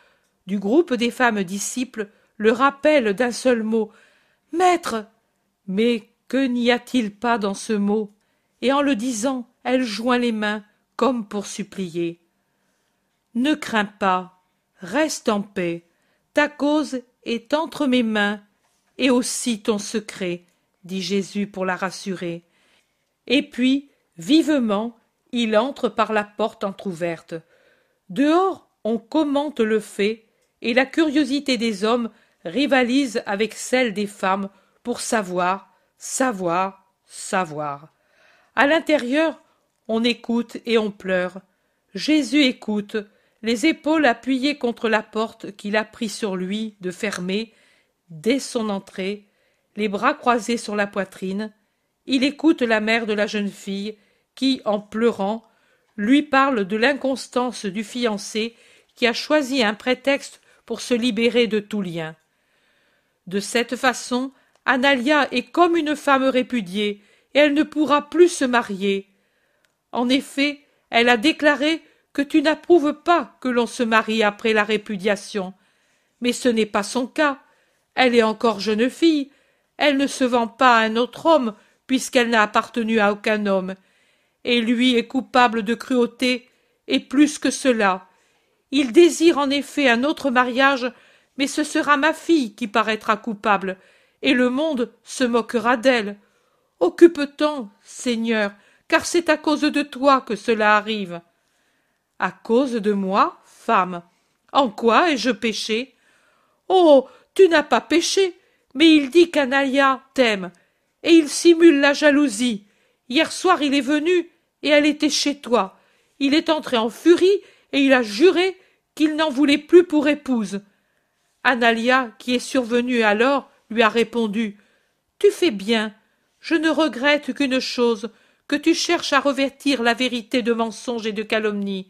du groupe des femmes disciples, le rappelle d'un seul mot. Maître. Mais que n'y a-t-il pas dans ce mot? Et en le disant, elle joint les mains, comme pour supplier. Ne crains pas, reste en paix, ta cause est entre mes mains, et aussi ton secret, dit Jésus pour la rassurer. Et puis, vivement, il entre par la porte entr'ouverte. Dehors, on commente le fait, et la curiosité des hommes rivalise avec celle des femmes pour savoir, savoir, savoir. À l'intérieur, on écoute et on pleure. Jésus écoute, les épaules appuyées contre la porte qu'il a pris sur lui de fermer, dès son entrée, les bras croisés sur la poitrine, il écoute la mère de la jeune fille, qui, en pleurant, lui parle de l'inconstance du fiancé qui a choisi un prétexte pour se libérer de tout lien. De cette façon, Analia est comme une femme répudiée, et elle ne pourra plus se marier. En effet, elle a déclaré que tu n'approuves pas que l'on se marie après la répudiation. Mais ce n'est pas son cas. Elle est encore jeune fille. Elle ne se vend pas à un autre homme, puisqu'elle n'a appartenu à aucun homme. Et lui est coupable de cruauté, et plus que cela. Il désire en effet un autre mariage, mais ce sera ma fille qui paraîtra coupable, et le monde se moquera d'elle. Occupe-t'en, Seigneur, car c'est à cause de toi que cela arrive. À cause de moi, femme. En quoi ai-je péché? Oh. Tu n'as pas péché, mais il dit qu'Analia t'aime, et il simule la jalousie. Hier soir il est venu, et elle était chez toi. Il est entré en furie, et il a juré qu'il n'en voulait plus pour épouse. Analia, qui est survenue alors, lui a répondu. Tu fais bien. Je ne regrette qu'une chose, que tu cherches à revêtir la vérité de mensonge et de calomnie.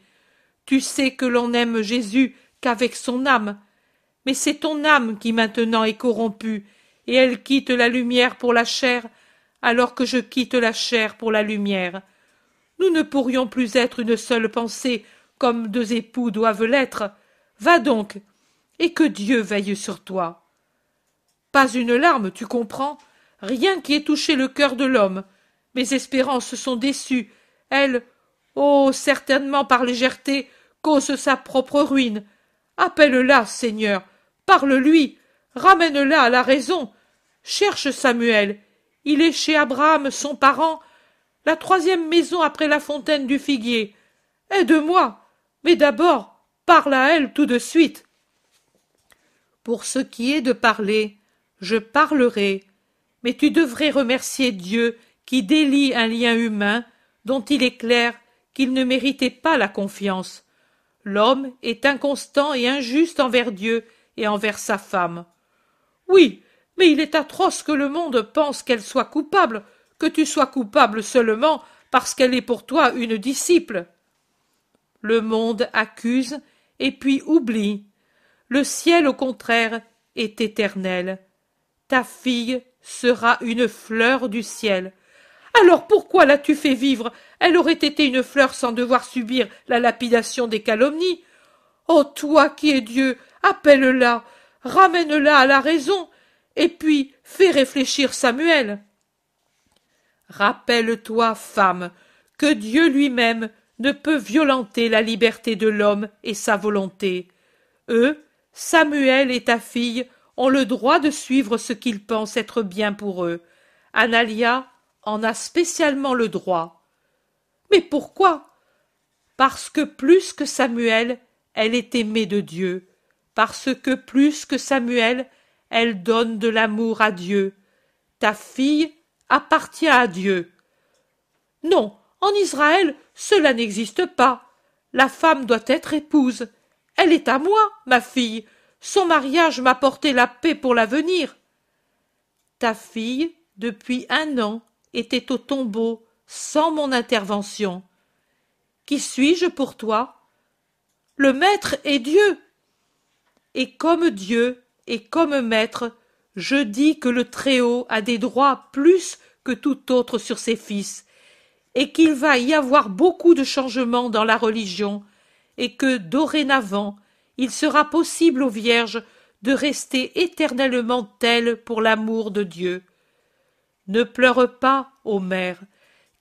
Tu sais que l'on n'aime Jésus qu'avec son âme. Mais c'est ton âme qui maintenant est corrompue, et elle quitte la lumière pour la chair, alors que je quitte la chair pour la lumière. Nous ne pourrions plus être une seule pensée, comme deux époux doivent l'être. Va donc, et que Dieu veille sur toi. Pas une larme, tu comprends, rien qui ait touché le cœur de l'homme. Mes espérances sont déçues. Elle, oh, certainement par légèreté, cause sa propre ruine. Appelle-la, Seigneur, parle-lui, ramène-la à la raison. Cherche Samuel. Il est chez Abraham, son parent, la troisième maison après la fontaine du figuier. Aide-moi, mais d'abord parle à elle tout de suite. Pour ce qui est de parler, je parlerai, mais tu devrais remercier Dieu qui délie un lien humain dont il est clair qu'il ne méritait pas la confiance. L'homme est inconstant et injuste envers Dieu et envers sa femme. Oui, mais il est atroce que le monde pense qu'elle soit coupable, que tu sois coupable seulement parce qu'elle est pour toi une disciple. Le monde accuse et puis oublie. Le ciel, au contraire, est éternel. ta fille sera une fleur du ciel. Alors pourquoi l'as-tu fait vivre? Elle aurait été une fleur sans devoir subir la lapidation des calomnies. Oh toi qui es Dieu, appelle-la, ramène-la à la raison, et puis fais réfléchir Samuel. Rappelle-toi, femme, que Dieu lui-même ne peut violenter la liberté de l'homme et sa volonté. Eux, Samuel et ta fille, ont le droit de suivre ce qu'ils pensent être bien pour eux. Analia en a spécialement le droit. Mais pourquoi? Parce que plus que Samuel, elle est aimée de Dieu, parce que plus que Samuel, elle donne de l'amour à Dieu. Ta fille appartient à Dieu. Non, en Israël, cela n'existe pas. La femme doit être épouse. Elle est à moi, ma fille. Son mariage m'a porté la paix pour l'avenir. Ta fille, depuis un an, était au tombeau, sans mon intervention. Qui suis-je pour toi? Le maître est Dieu. Et comme Dieu et comme maître, je dis que le Très-Haut a des droits plus que tout autre sur ses fils, et qu'il va y avoir beaucoup de changements dans la religion, et que dorénavant il sera possible aux vierges de rester éternellement telles pour l'amour de Dieu. Ne pleure pas, ô mère,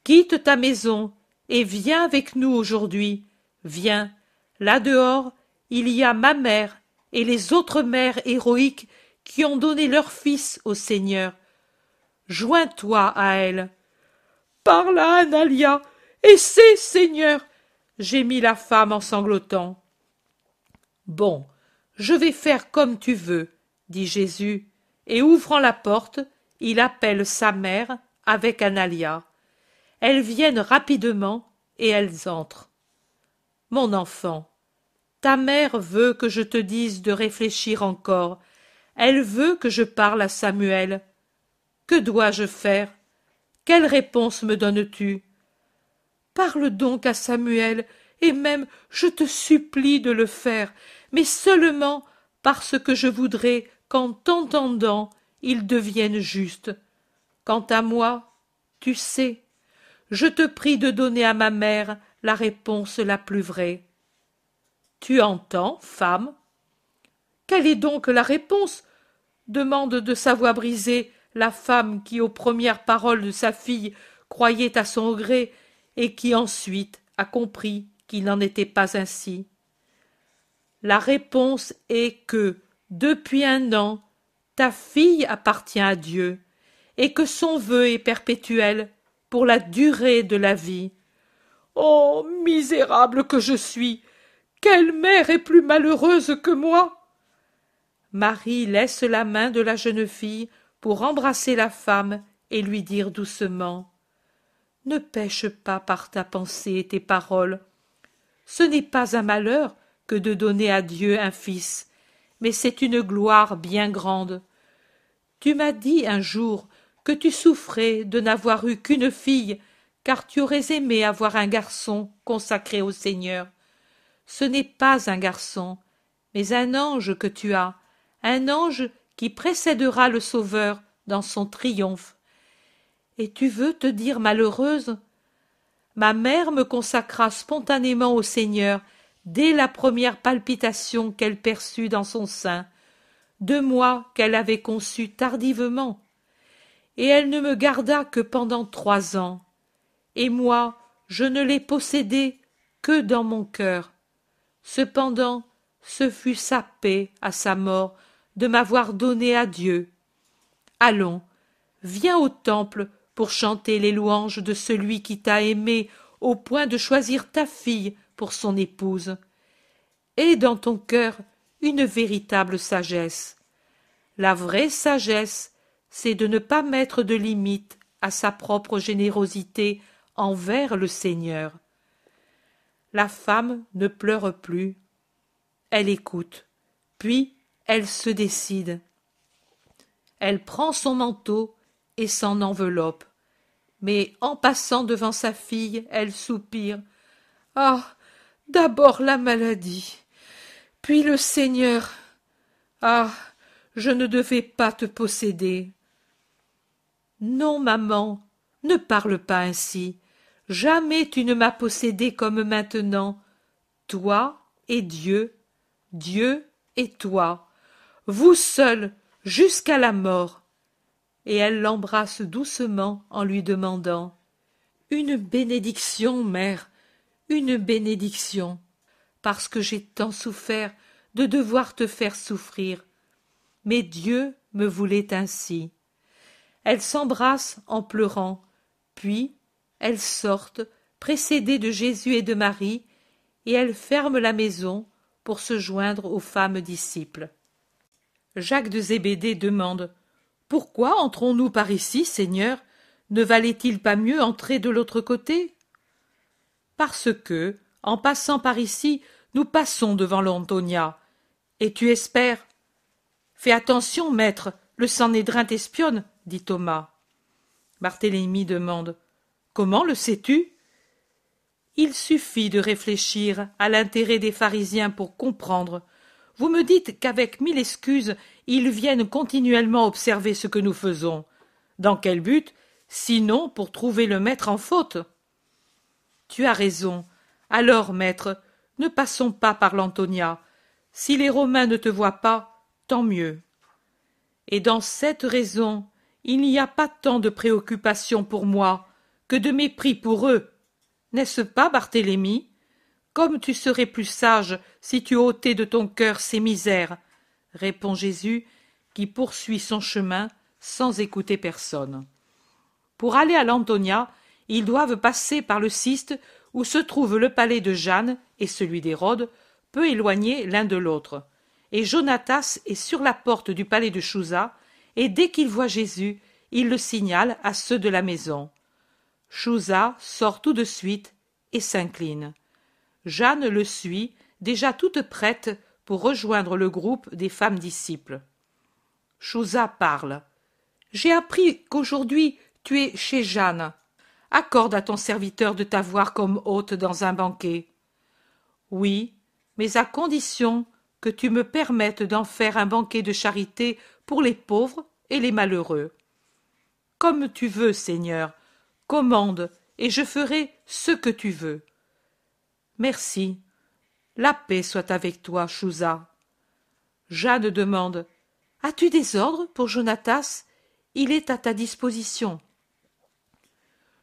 quitte ta maison et viens avec nous aujourd'hui. Viens, là dehors, il y a ma mère et les autres mères héroïques qui ont donné leurs fils au Seigneur. Joins-toi à elles. Parle à Analia, et c'est Seigneur, gémit la femme en sanglotant. Bon, je vais faire comme tu veux, dit Jésus, et ouvrant la porte, il appelle sa mère avec Analia. Elles viennent rapidement et elles entrent. Mon enfant, ta mère veut que je te dise de réfléchir encore. Elle veut que je parle à Samuel. Que dois-je faire? Quelle réponse me donnes-tu? Parle donc à Samuel, et même je te supplie de le faire, mais seulement parce que je voudrais qu'en t'entendant il devienne juste. Quant à moi, tu sais, je te prie de donner à ma mère la réponse la plus vraie. Tu entends, femme? Quelle est donc la réponse? Demande de sa voix brisée la femme qui, aux premières paroles de sa fille, croyait à son gré, et qui ensuite a compris qu'il n'en était pas ainsi. La réponse est que, depuis un an, ta fille appartient à Dieu, et que son vœu est perpétuel pour la durée de la vie. Oh. Misérable que je suis. Quelle mère est plus malheureuse que moi? Marie laisse la main de la jeune fille pour embrasser la femme et lui dire doucement. Ne pêche pas par ta pensée et tes paroles. Ce n'est pas un malheur que de donner à Dieu un fils, mais c'est une gloire bien grande. Tu m'as dit un jour que tu souffrais de n'avoir eu qu'une fille, car tu aurais aimé avoir un garçon consacré au Seigneur. Ce n'est pas un garçon, mais un ange que tu as, un ange qui précédera le Sauveur dans son triomphe. Et tu veux te dire malheureuse? Ma mère me consacra spontanément au Seigneur dès la première palpitation qu'elle perçut dans son sein, deux mois qu'elle avait conçu tardivement, et elle ne me garda que pendant trois ans, et moi je ne l'ai possédée que dans mon cœur. Cependant, ce fut sa paix à sa mort de m'avoir donné à Dieu. Allons, viens au temple pour chanter les louanges de celui qui t'a aimé au point de choisir ta fille pour son épouse. Et dans ton cœur une véritable sagesse. La vraie sagesse, c'est de ne pas mettre de limite à sa propre générosité envers le Seigneur. La femme ne pleure plus. Elle écoute, puis elle se décide. Elle prend son manteau et s'en enveloppe. Mais en passant devant sa fille, elle soupire. Ah. D'abord la maladie puis le Seigneur. Ah. je ne devais pas te posséder. Non, maman, ne parle pas ainsi. Jamais tu ne m'as possédé comme maintenant. Toi et Dieu, Dieu et toi, vous seuls, jusqu'à la mort. Et elle l'embrasse doucement en lui demandant Une bénédiction, mère, une bénédiction, parce que j'ai tant souffert de devoir te faire souffrir. Mais Dieu me voulait ainsi. Elles s'embrassent en pleurant, puis elles sortent, précédées de Jésus et de Marie, et elles ferment la maison pour se joindre aux femmes disciples. Jacques de Zébédée demande Pourquoi entrons-nous par ici, Seigneur? Ne valait-il pas mieux entrer de l'autre côté? Parce que, en passant par ici, nous passons devant l'Antonia. Et tu espères? Fais attention, maître, le Sanhédrin t'espionne, dit Thomas. Barthélemy demande Comment le sais-tu? Il suffit de réfléchir à l'intérêt des pharisiens pour comprendre. Vous me dites qu'avec mille excuses, ils viennent continuellement observer ce que nous faisons. Dans quel but? Sinon pour trouver le maître en faute. Tu as raison. Alors, maître, ne passons pas par l'Antonia. Si les Romains ne te voient pas, tant mieux. Et dans cette raison, il n'y a pas tant de préoccupation pour moi que de mépris pour eux. N'est-ce pas, Barthélemy? Comme tu serais plus sage si tu ôtais de ton cœur ces misères, répond Jésus, qui poursuit son chemin sans écouter personne. Pour aller à l'Antonia, ils doivent passer par le ciste où se trouve le palais de Jeanne et celui d'Hérode, peu éloignés l'un de l'autre. Et Jonatas est sur la porte du palais de Chouza, et dès qu'il voit Jésus, il le signale à ceux de la maison. Chouza sort tout de suite et s'incline. Jeanne le suit, déjà toute prête pour rejoindre le groupe des femmes disciples. Chouza parle. J'ai appris qu'aujourd'hui tu es chez Jeanne. Accorde à ton serviteur de t'avoir comme hôte dans un banquet. Oui, mais à condition que tu me permettes d'en faire un banquet de charité pour les pauvres et les malheureux. Comme tu veux, Seigneur, commande, et je ferai ce que tu veux. Merci. La paix soit avec toi, Chouza. Jeanne demande. As-tu des ordres pour Jonatas? Il est à ta disposition.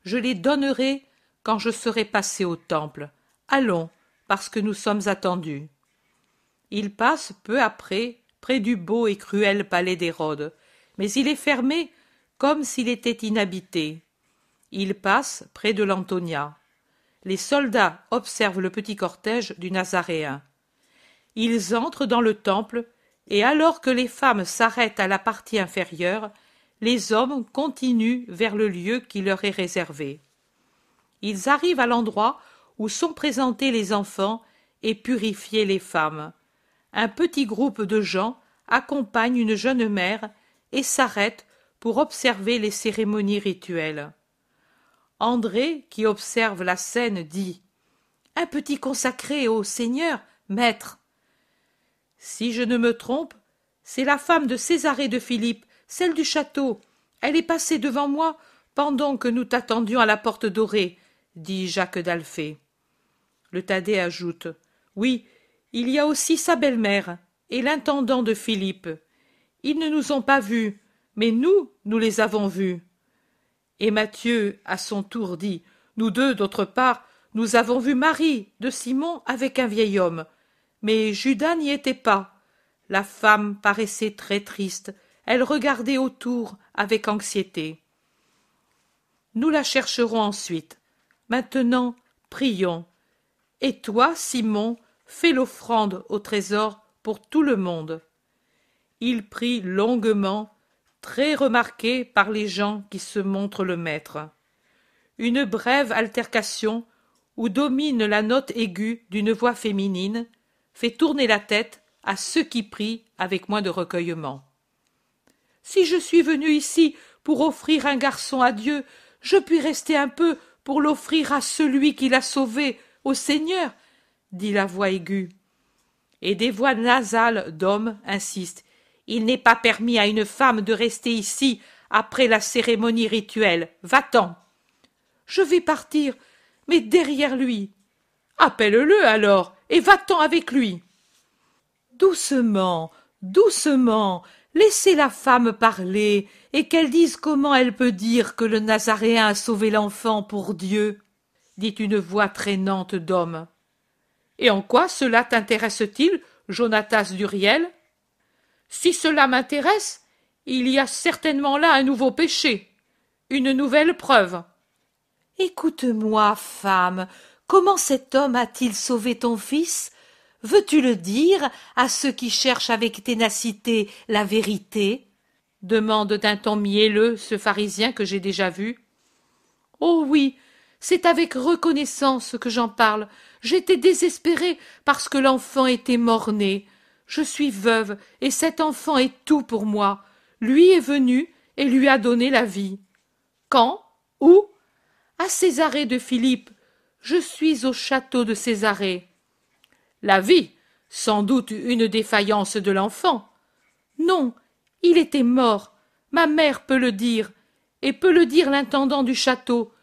Je les donnerai quand je serai passé au temple. Allons, parce que nous sommes attendus. Il passe peu après près du beau et cruel palais d'Hérode, mais il est fermé comme s'il était inhabité. Il passe près de l'Antonia. Les soldats observent le petit cortège du Nazaréen. Ils entrent dans le temple, et alors que les femmes s'arrêtent à la partie inférieure, les hommes continuent vers le lieu qui leur est réservé. Ils arrivent à l'endroit où sont présentés les enfants et purifiés les femmes un petit groupe de gens accompagne une jeune mère et s'arrête pour observer les cérémonies rituelles. André, qui observe la scène, dit Un petit consacré au Seigneur, maître. Si je ne me trompe, c'est la femme de Césarée de Philippe, celle du château. Elle est passée devant moi pendant que nous t'attendions à la porte dorée, dit Jacques d'Alphée. Le Thaddée ajoute Oui, il y a aussi sa belle-mère et l'intendant de Philippe. Ils ne nous ont pas vus, mais nous, nous les avons vus. Et Matthieu, à son tour, dit Nous deux, d'autre part, nous avons vu Marie de Simon avec un vieil homme. Mais Judas n'y était pas. La femme paraissait très triste. Elle regardait autour avec anxiété. Nous la chercherons ensuite. Maintenant, prions. Et toi, Simon, fait l'offrande au trésor pour tout le monde. Il prie longuement, très remarqué par les gens qui se montrent le maître. Une brève altercation, où domine la note aiguë d'une voix féminine, fait tourner la tête à ceux qui prient avec moins de recueillement. Si je suis venu ici pour offrir un garçon à Dieu, je puis rester un peu pour l'offrir à celui qui l'a sauvé, au Seigneur, dit la voix aiguë. Et des voix nasales d'hommes insistent. Il n'est pas permis à une femme de rester ici après la cérémonie rituelle. Va-t'en. Je vais partir, mais derrière lui. Appelle-le alors, et va-t'en avec lui. Doucement, doucement, laissez la femme parler, et qu'elle dise comment elle peut dire que le Nazaréen a sauvé l'enfant pour Dieu, dit une voix traînante d'homme. Et en quoi cela t'intéresse-t-il, Jonatas Duriel? Si cela m'intéresse, il y a certainement là un nouveau péché, une nouvelle preuve. Écoute-moi, femme, comment cet homme a-t-il sauvé ton fils? Veux-tu le dire à ceux qui cherchent avec ténacité la vérité? Demande d'un ton mielleux ce pharisien que j'ai déjà vu. Oh oui, c'est avec reconnaissance que j'en parle. J'étais désespérée parce que l'enfant était mort-né. Je suis veuve, et cet enfant est tout pour moi. Lui est venu et lui a donné la vie. Quand Où À Césarée de Philippe. Je suis au château de Césarée. La vie Sans doute une défaillance de l'enfant. Non, il était mort. Ma mère peut le dire, et peut le dire l'intendant du château.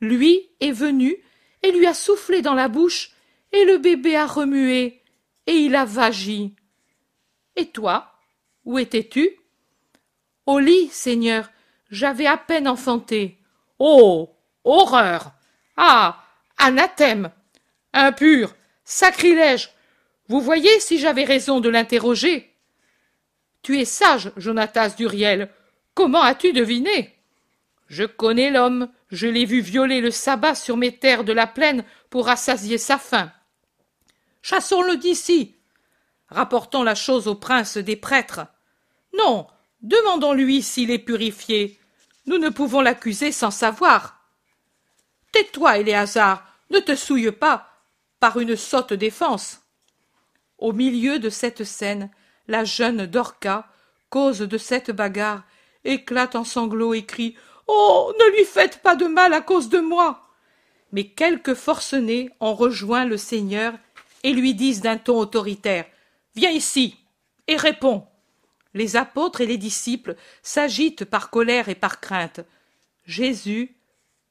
Lui est venu et lui a soufflé dans la bouche, et le bébé a remué, et il a vagi. Et toi, où étais-tu? Au lit, Seigneur, j'avais à peine enfanté. Oh Horreur Ah Anathème Impur Sacrilège Vous voyez si j'avais raison de l'interroger? Tu es sage, Jonatas Duriel. Comment as-tu deviné? Je connais l'homme, je l'ai vu violer le sabbat sur mes terres de la plaine pour rassasier sa faim. Chassons-le d'ici. Rapportons la chose au prince des prêtres. Non, demandons-lui s'il est purifié. Nous ne pouvons l'accuser sans savoir. Tais-toi, Éléazar, ne te souille pas par une sotte défense. Au milieu de cette scène, la jeune Dorca, cause de cette bagarre, éclate en sanglots et crie Oh. Ne lui faites pas de mal à cause de moi. Mais quelques forcenés ont rejoint le Seigneur et lui disent d'un ton autoritaire. Viens ici. et réponds. Les apôtres et les disciples s'agitent par colère et par crainte. Jésus,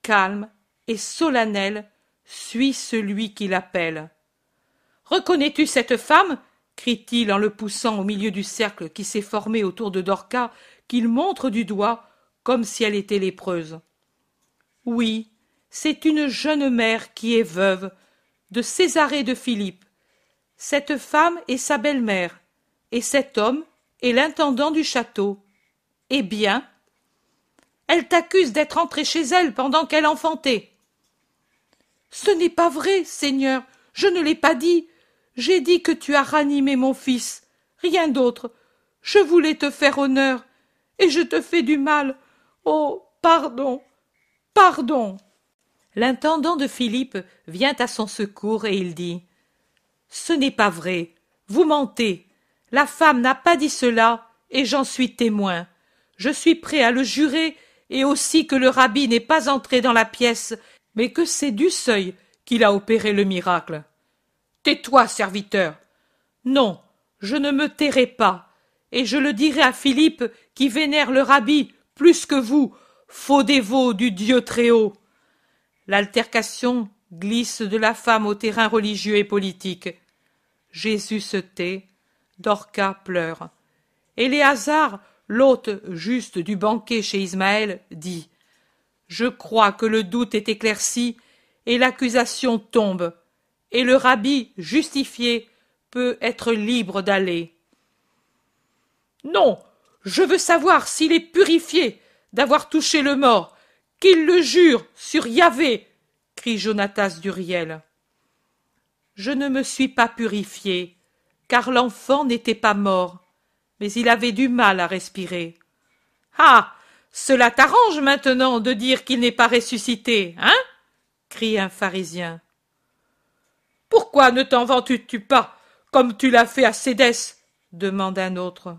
calme et solennel, suit celui qui l'appelle. Reconnais tu cette femme? crie t-il en le poussant au milieu du cercle qui s'est formé autour de Dorca, qu'il montre du doigt comme si elle était lépreuse. Oui, c'est une jeune mère qui est veuve, de Césarée de Philippe. Cette femme est sa belle-mère, et cet homme est l'intendant du château. Eh bien Elle t'accuse d'être entrée chez elle pendant qu'elle enfantait. Ce n'est pas vrai, Seigneur, je ne l'ai pas dit. J'ai dit que tu as ranimé mon fils, rien d'autre. Je voulais te faire honneur, et je te fais du mal. Oh. Pardon. Pardon. L'intendant de Philippe vient à son secours et il dit. Ce n'est pas vrai. Vous mentez. La femme n'a pas dit cela, et j'en suis témoin. Je suis prêt à le jurer, et aussi que le rabbi n'est pas entré dans la pièce, mais que c'est du seuil qu'il a opéré le miracle. Tais toi, serviteur. Non, je ne me tairai pas, et je le dirai à Philippe qui vénère le rabbi plus que vous, faux dévot du Dieu très-haut. L'altercation glisse de la femme au terrain religieux et politique. Jésus se tait, Dorca pleure. Éléazar, l'hôte juste du banquet chez Ismaël, dit Je crois que le doute est éclairci et l'accusation tombe, et le rabbi justifié peut être libre d'aller. Non, je veux savoir s'il est purifié d'avoir touché le mort, qu'il le jure sur Yahvé, crie Jonatas Duriel. Je ne me suis pas purifié, car l'enfant n'était pas mort, mais il avait du mal à respirer. Ah. Cela t'arrange maintenant de dire qu'il n'est pas ressuscité, hein? crie un pharisien. Pourquoi ne t'en vantes-tu pas, comme tu l'as fait à Cédès? demande un autre.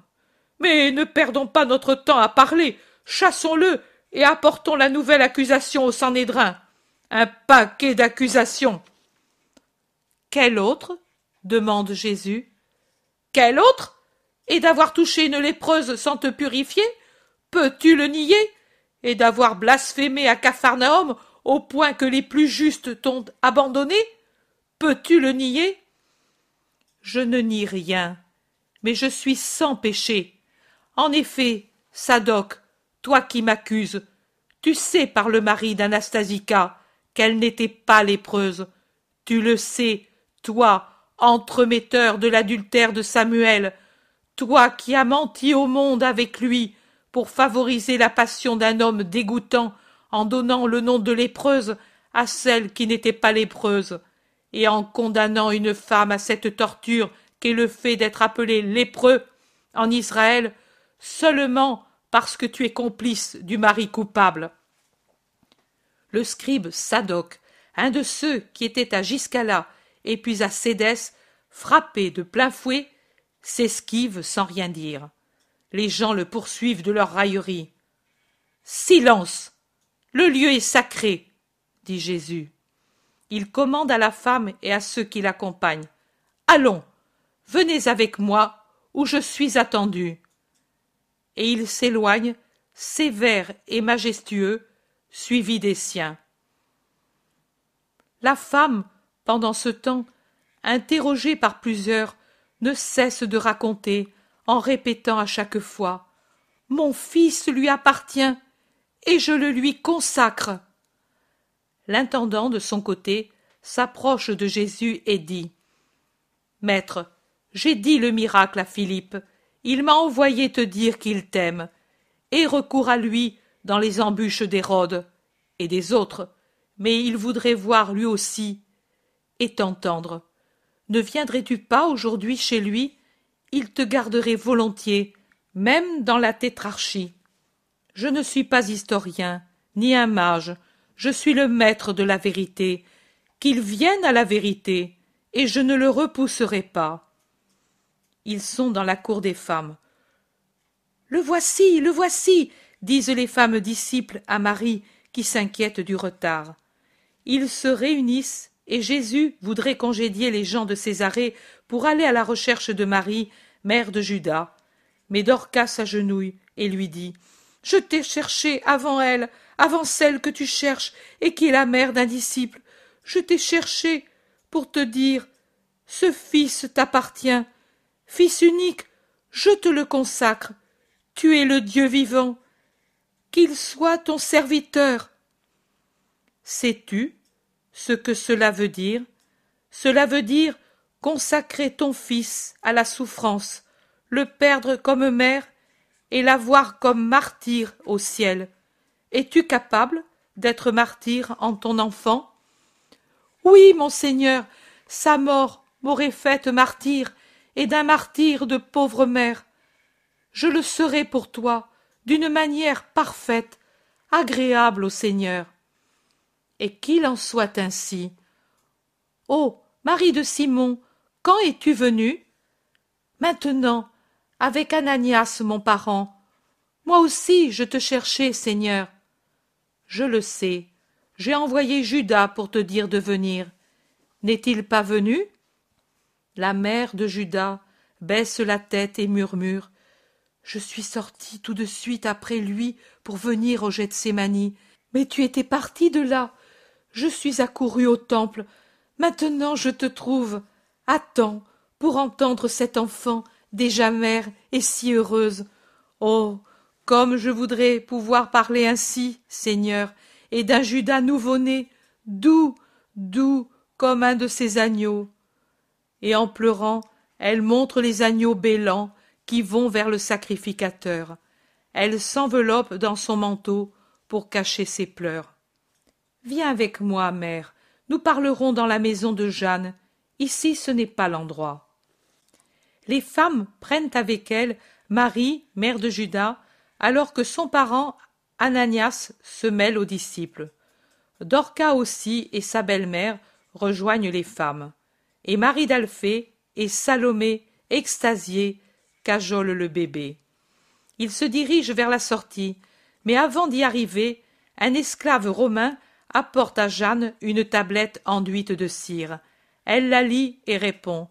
Mais ne perdons pas notre temps à parler, chassons-le et apportons la nouvelle accusation au Sanhédrin. Un paquet d'accusations. Quel autre demande Jésus. Quel autre et d'avoir touché une lépreuse sans te purifier Peux-tu le nier Et d'avoir blasphémé à Capharnaüm au point que les plus justes t'ont abandonné Peux-tu le nier? Je ne nie rien, mais je suis sans péché. En effet, Sadoc, toi qui m'accuses, tu sais par le mari d'Anastasica qu'elle n'était pas lépreuse. Tu le sais, toi, entremetteur de l'adultère de Samuel, toi qui as menti au monde avec lui pour favoriser la passion d'un homme dégoûtant en donnant le nom de lépreuse à celle qui n'était pas lépreuse, et en condamnant une femme à cette torture qu'est le fait d'être appelé lépreux en Israël seulement parce que tu es complice du mari coupable. Le scribe Sadoc, un de ceux qui étaient à Giscala et puis à Cédès, frappé de plein fouet, s'esquive sans rien dire. Les gens le poursuivent de leur raillerie. Silence. Le lieu est sacré, dit Jésus. Il commande à la femme et à ceux qui l'accompagnent. Allons, venez avec moi, où je suis attendu. Et il s'éloigne, sévère et majestueux, suivi des siens. La femme, pendant ce temps, interrogée par plusieurs, ne cesse de raconter, en répétant à chaque fois Mon fils lui appartient, et je le lui consacre. L'intendant, de son côté, s'approche de Jésus et dit Maître, j'ai dit le miracle à Philippe, il m'a envoyé te dire qu'il t'aime, et recours à lui dans les embûches d'Hérode et des autres, mais il voudrait voir lui aussi et t'entendre. Ne viendrais-tu pas aujourd'hui chez lui? Il te garderait volontiers, même dans la tétrarchie. Je ne suis pas historien, ni un mage, je suis le maître de la vérité. Qu'il vienne à la vérité, et je ne le repousserai pas. Ils sont dans la cour des femmes. Le voici, le voici, disent les femmes disciples à Marie, qui s'inquiète du retard. Ils se réunissent, et Jésus voudrait congédier les gens de Césarée pour aller à la recherche de Marie, mère de Judas. Mais Dorcas s'agenouille et lui dit Je t'ai cherché avant elle, avant celle que tu cherches et qui est la mère d'un disciple. Je t'ai cherché pour te dire Ce fils t'appartient. Fils unique, je te le consacre. Tu es le Dieu vivant qu'il soit ton serviteur. Sais-tu ce que cela veut dire? Cela veut dire consacrer ton fils à la souffrance, le perdre comme mère et l'avoir comme martyr au ciel. Es-tu capable d'être martyr en ton enfant? Oui, mon Seigneur, sa mort m'aurait faite martyr, et d'un martyr de pauvre mère. Je le serai pour toi, d'une manière parfaite, agréable au Seigneur. Et qu'il en soit ainsi. Ô Marie de Simon, quand es-tu venue? Maintenant, avec Ananias, mon parent. Moi aussi, je te cherchais, Seigneur. Je le sais. J'ai envoyé Judas pour te dire de venir. N'est-il pas venu? La mère de Judas baisse la tête et murmure je suis sorti tout de suite après lui pour venir au Gethsémani. Mais tu étais parti de là. Je suis accouru au temple. Maintenant je te trouve. Attends pour entendre cet enfant, déjà mère et si heureuse. Oh. Comme je voudrais pouvoir parler ainsi, Seigneur, et d'un Judas nouveau-né, doux, doux comme un de ces agneaux. Et en pleurant, elle montre les agneaux bêlants vont vers le sacrificateur. Elle s'enveloppe dans son manteau pour cacher ses pleurs. Viens avec moi, mère, nous parlerons dans la maison de Jeanne. Ici ce n'est pas l'endroit. Les femmes prennent avec elles Marie, mère de Judas, alors que son parent Ananias se mêle aux disciples. Dorca aussi et sa belle-mère rejoignent les femmes, et Marie d'Alphée et Salomé, extasiée, cajole le bébé. Il se dirige vers la sortie, mais avant d'y arriver, un esclave romain apporte à Jeanne une tablette enduite de cire. Elle la lit et répond.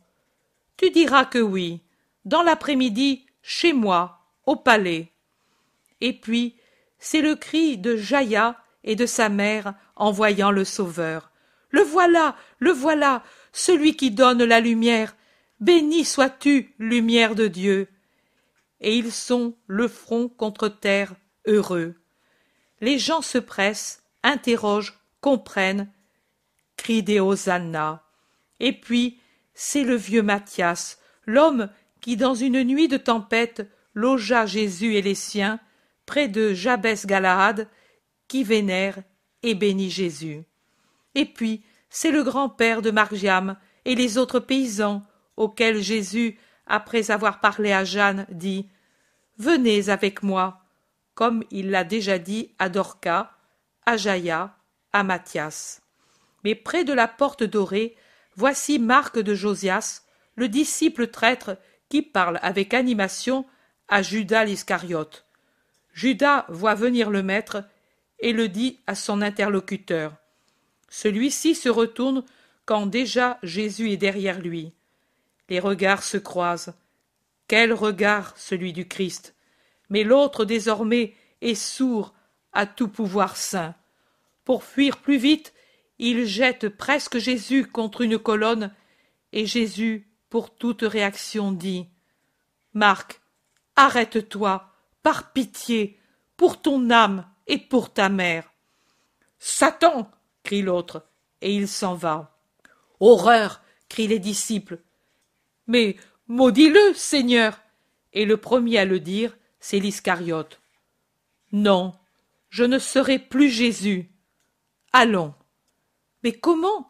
Tu diras que oui. Dans l'après-midi, chez moi, au palais. Et puis, c'est le cri de Jaïa et de sa mère en voyant le Sauveur. Le voilà, le voilà, celui qui donne la lumière. Béni sois-tu, lumière de Dieu. Et ils sont le front contre terre, heureux. Les gens se pressent, interrogent, comprennent, crient des hosannas. Et puis, c'est le vieux Mathias, l'homme qui, dans une nuit de tempête, logea Jésus et les siens près de Jabès Galahad, qui vénère et bénit Jésus. Et puis, c'est le grand-père de Margiam et les autres paysans auxquels Jésus, après avoir parlé à Jeanne, dit Venez avec moi, comme il l'a déjà dit à Dorca, à Jaïa, à Matthias. Mais près de la porte dorée, voici Marc de Josias, le disciple traître qui parle avec animation à Judas l'Iscariote. Judas voit venir le maître et le dit à son interlocuteur. Celui-ci se retourne quand déjà Jésus est derrière lui. Les regards se croisent. Quel regard celui du Christ? Mais l'autre désormais est sourd à tout pouvoir saint. Pour fuir plus vite, il jette presque Jésus contre une colonne, et Jésus, pour toute réaction, dit Marc, arrête-toi, par pitié, pour ton âme et pour ta mère. Satan crie l'autre, et il s'en va. Horreur crient les disciples. Mais maudis-le, Seigneur Et le premier à le dire, c'est l'Iscariote. Non, je ne serai plus Jésus. Allons. Mais comment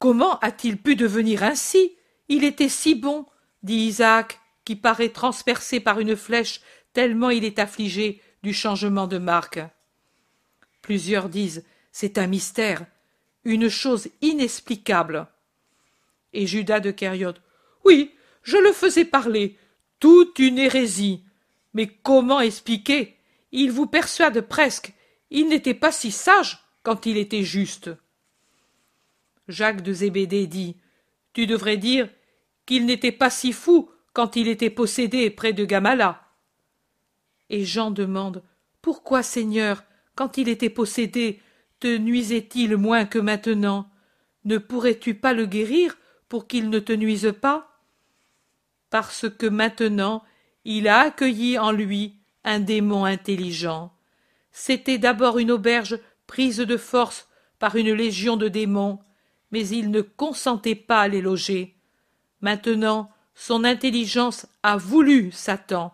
Comment a-t-il pu devenir ainsi? Il était si bon, dit Isaac, qui paraît transpercé par une flèche tellement il est affligé du changement de marque. Plusieurs disent c'est un mystère, une chose inexplicable. Et Judas de Kériote oui, je le faisais parler, toute une hérésie. Mais comment expliquer? Il vous persuade presque. Il n'était pas si sage quand il était juste. Jacques de Zébédée dit Tu devrais dire qu'il n'était pas si fou quand il était possédé près de Gamala. Et Jean demande Pourquoi, Seigneur, quand il était possédé, te nuisait-il moins que maintenant? Ne pourrais-tu pas le guérir pour qu'il ne te nuise pas? Parce que maintenant il a accueilli en lui un démon intelligent. C'était d'abord une auberge prise de force par une légion de démons, mais il ne consentait pas à les loger. Maintenant, son intelligence a voulu Satan,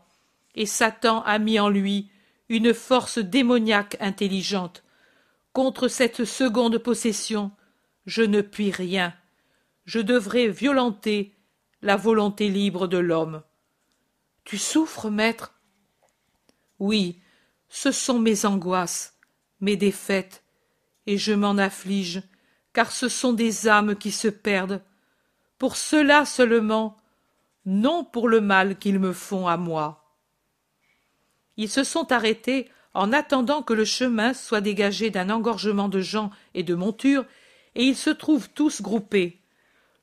et Satan a mis en lui une force démoniaque intelligente. Contre cette seconde possession, je ne puis rien. Je devrais violenter la volonté libre de l'homme. Tu souffres, maître? Oui, ce sont mes angoisses, mes défaites, et je m'en afflige, car ce sont des âmes qui se perdent. Pour cela seulement, non pour le mal qu'ils me font à moi. Ils se sont arrêtés en attendant que le chemin soit dégagé d'un engorgement de gens et de montures, et ils se trouvent tous groupés.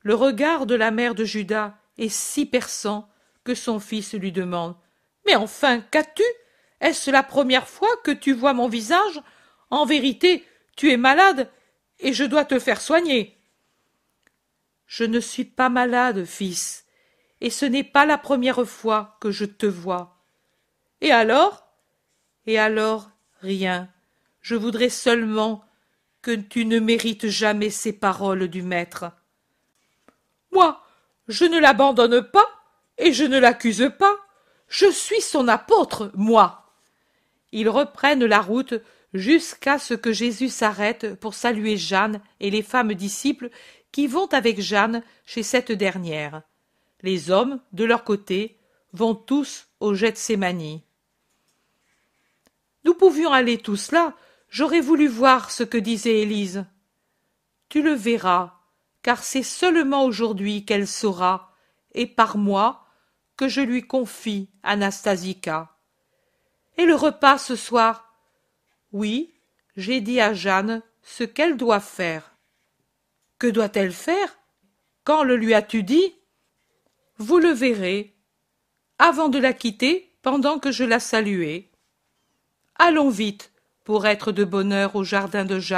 Le regard de la mère de Judas est si perçant que son fils lui demande Mais enfin, qu'as-tu? Est-ce la première fois que tu vois mon visage? En vérité, tu es malade et je dois te faire soigner. Je ne suis pas malade, fils, et ce n'est pas la première fois que je te vois. Et alors? Et alors, rien. Je voudrais seulement que tu ne mérites jamais ces paroles du maître. Moi, je ne l'abandonne pas et je ne l'accuse pas. Je suis son apôtre, moi. Ils reprennent la route jusqu'à ce que Jésus s'arrête pour saluer Jeanne et les femmes disciples qui vont avec Jeanne chez cette dernière. Les hommes, de leur côté, vont tous au Gethsémani. Nous pouvions aller tous là. J'aurais voulu voir ce que disait Élise. Tu le verras, car c'est seulement aujourd'hui qu'elle saura, et par moi, que je lui confie Anastasica. Et le repas ce soir? Oui, j'ai dit à Jeanne ce qu'elle doit faire. Que doit-elle faire? Quand le lui as-tu dit? Vous le verrez. avant de la quitter, pendant que je la saluais. Allons vite, pour être de bonne heure au jardin de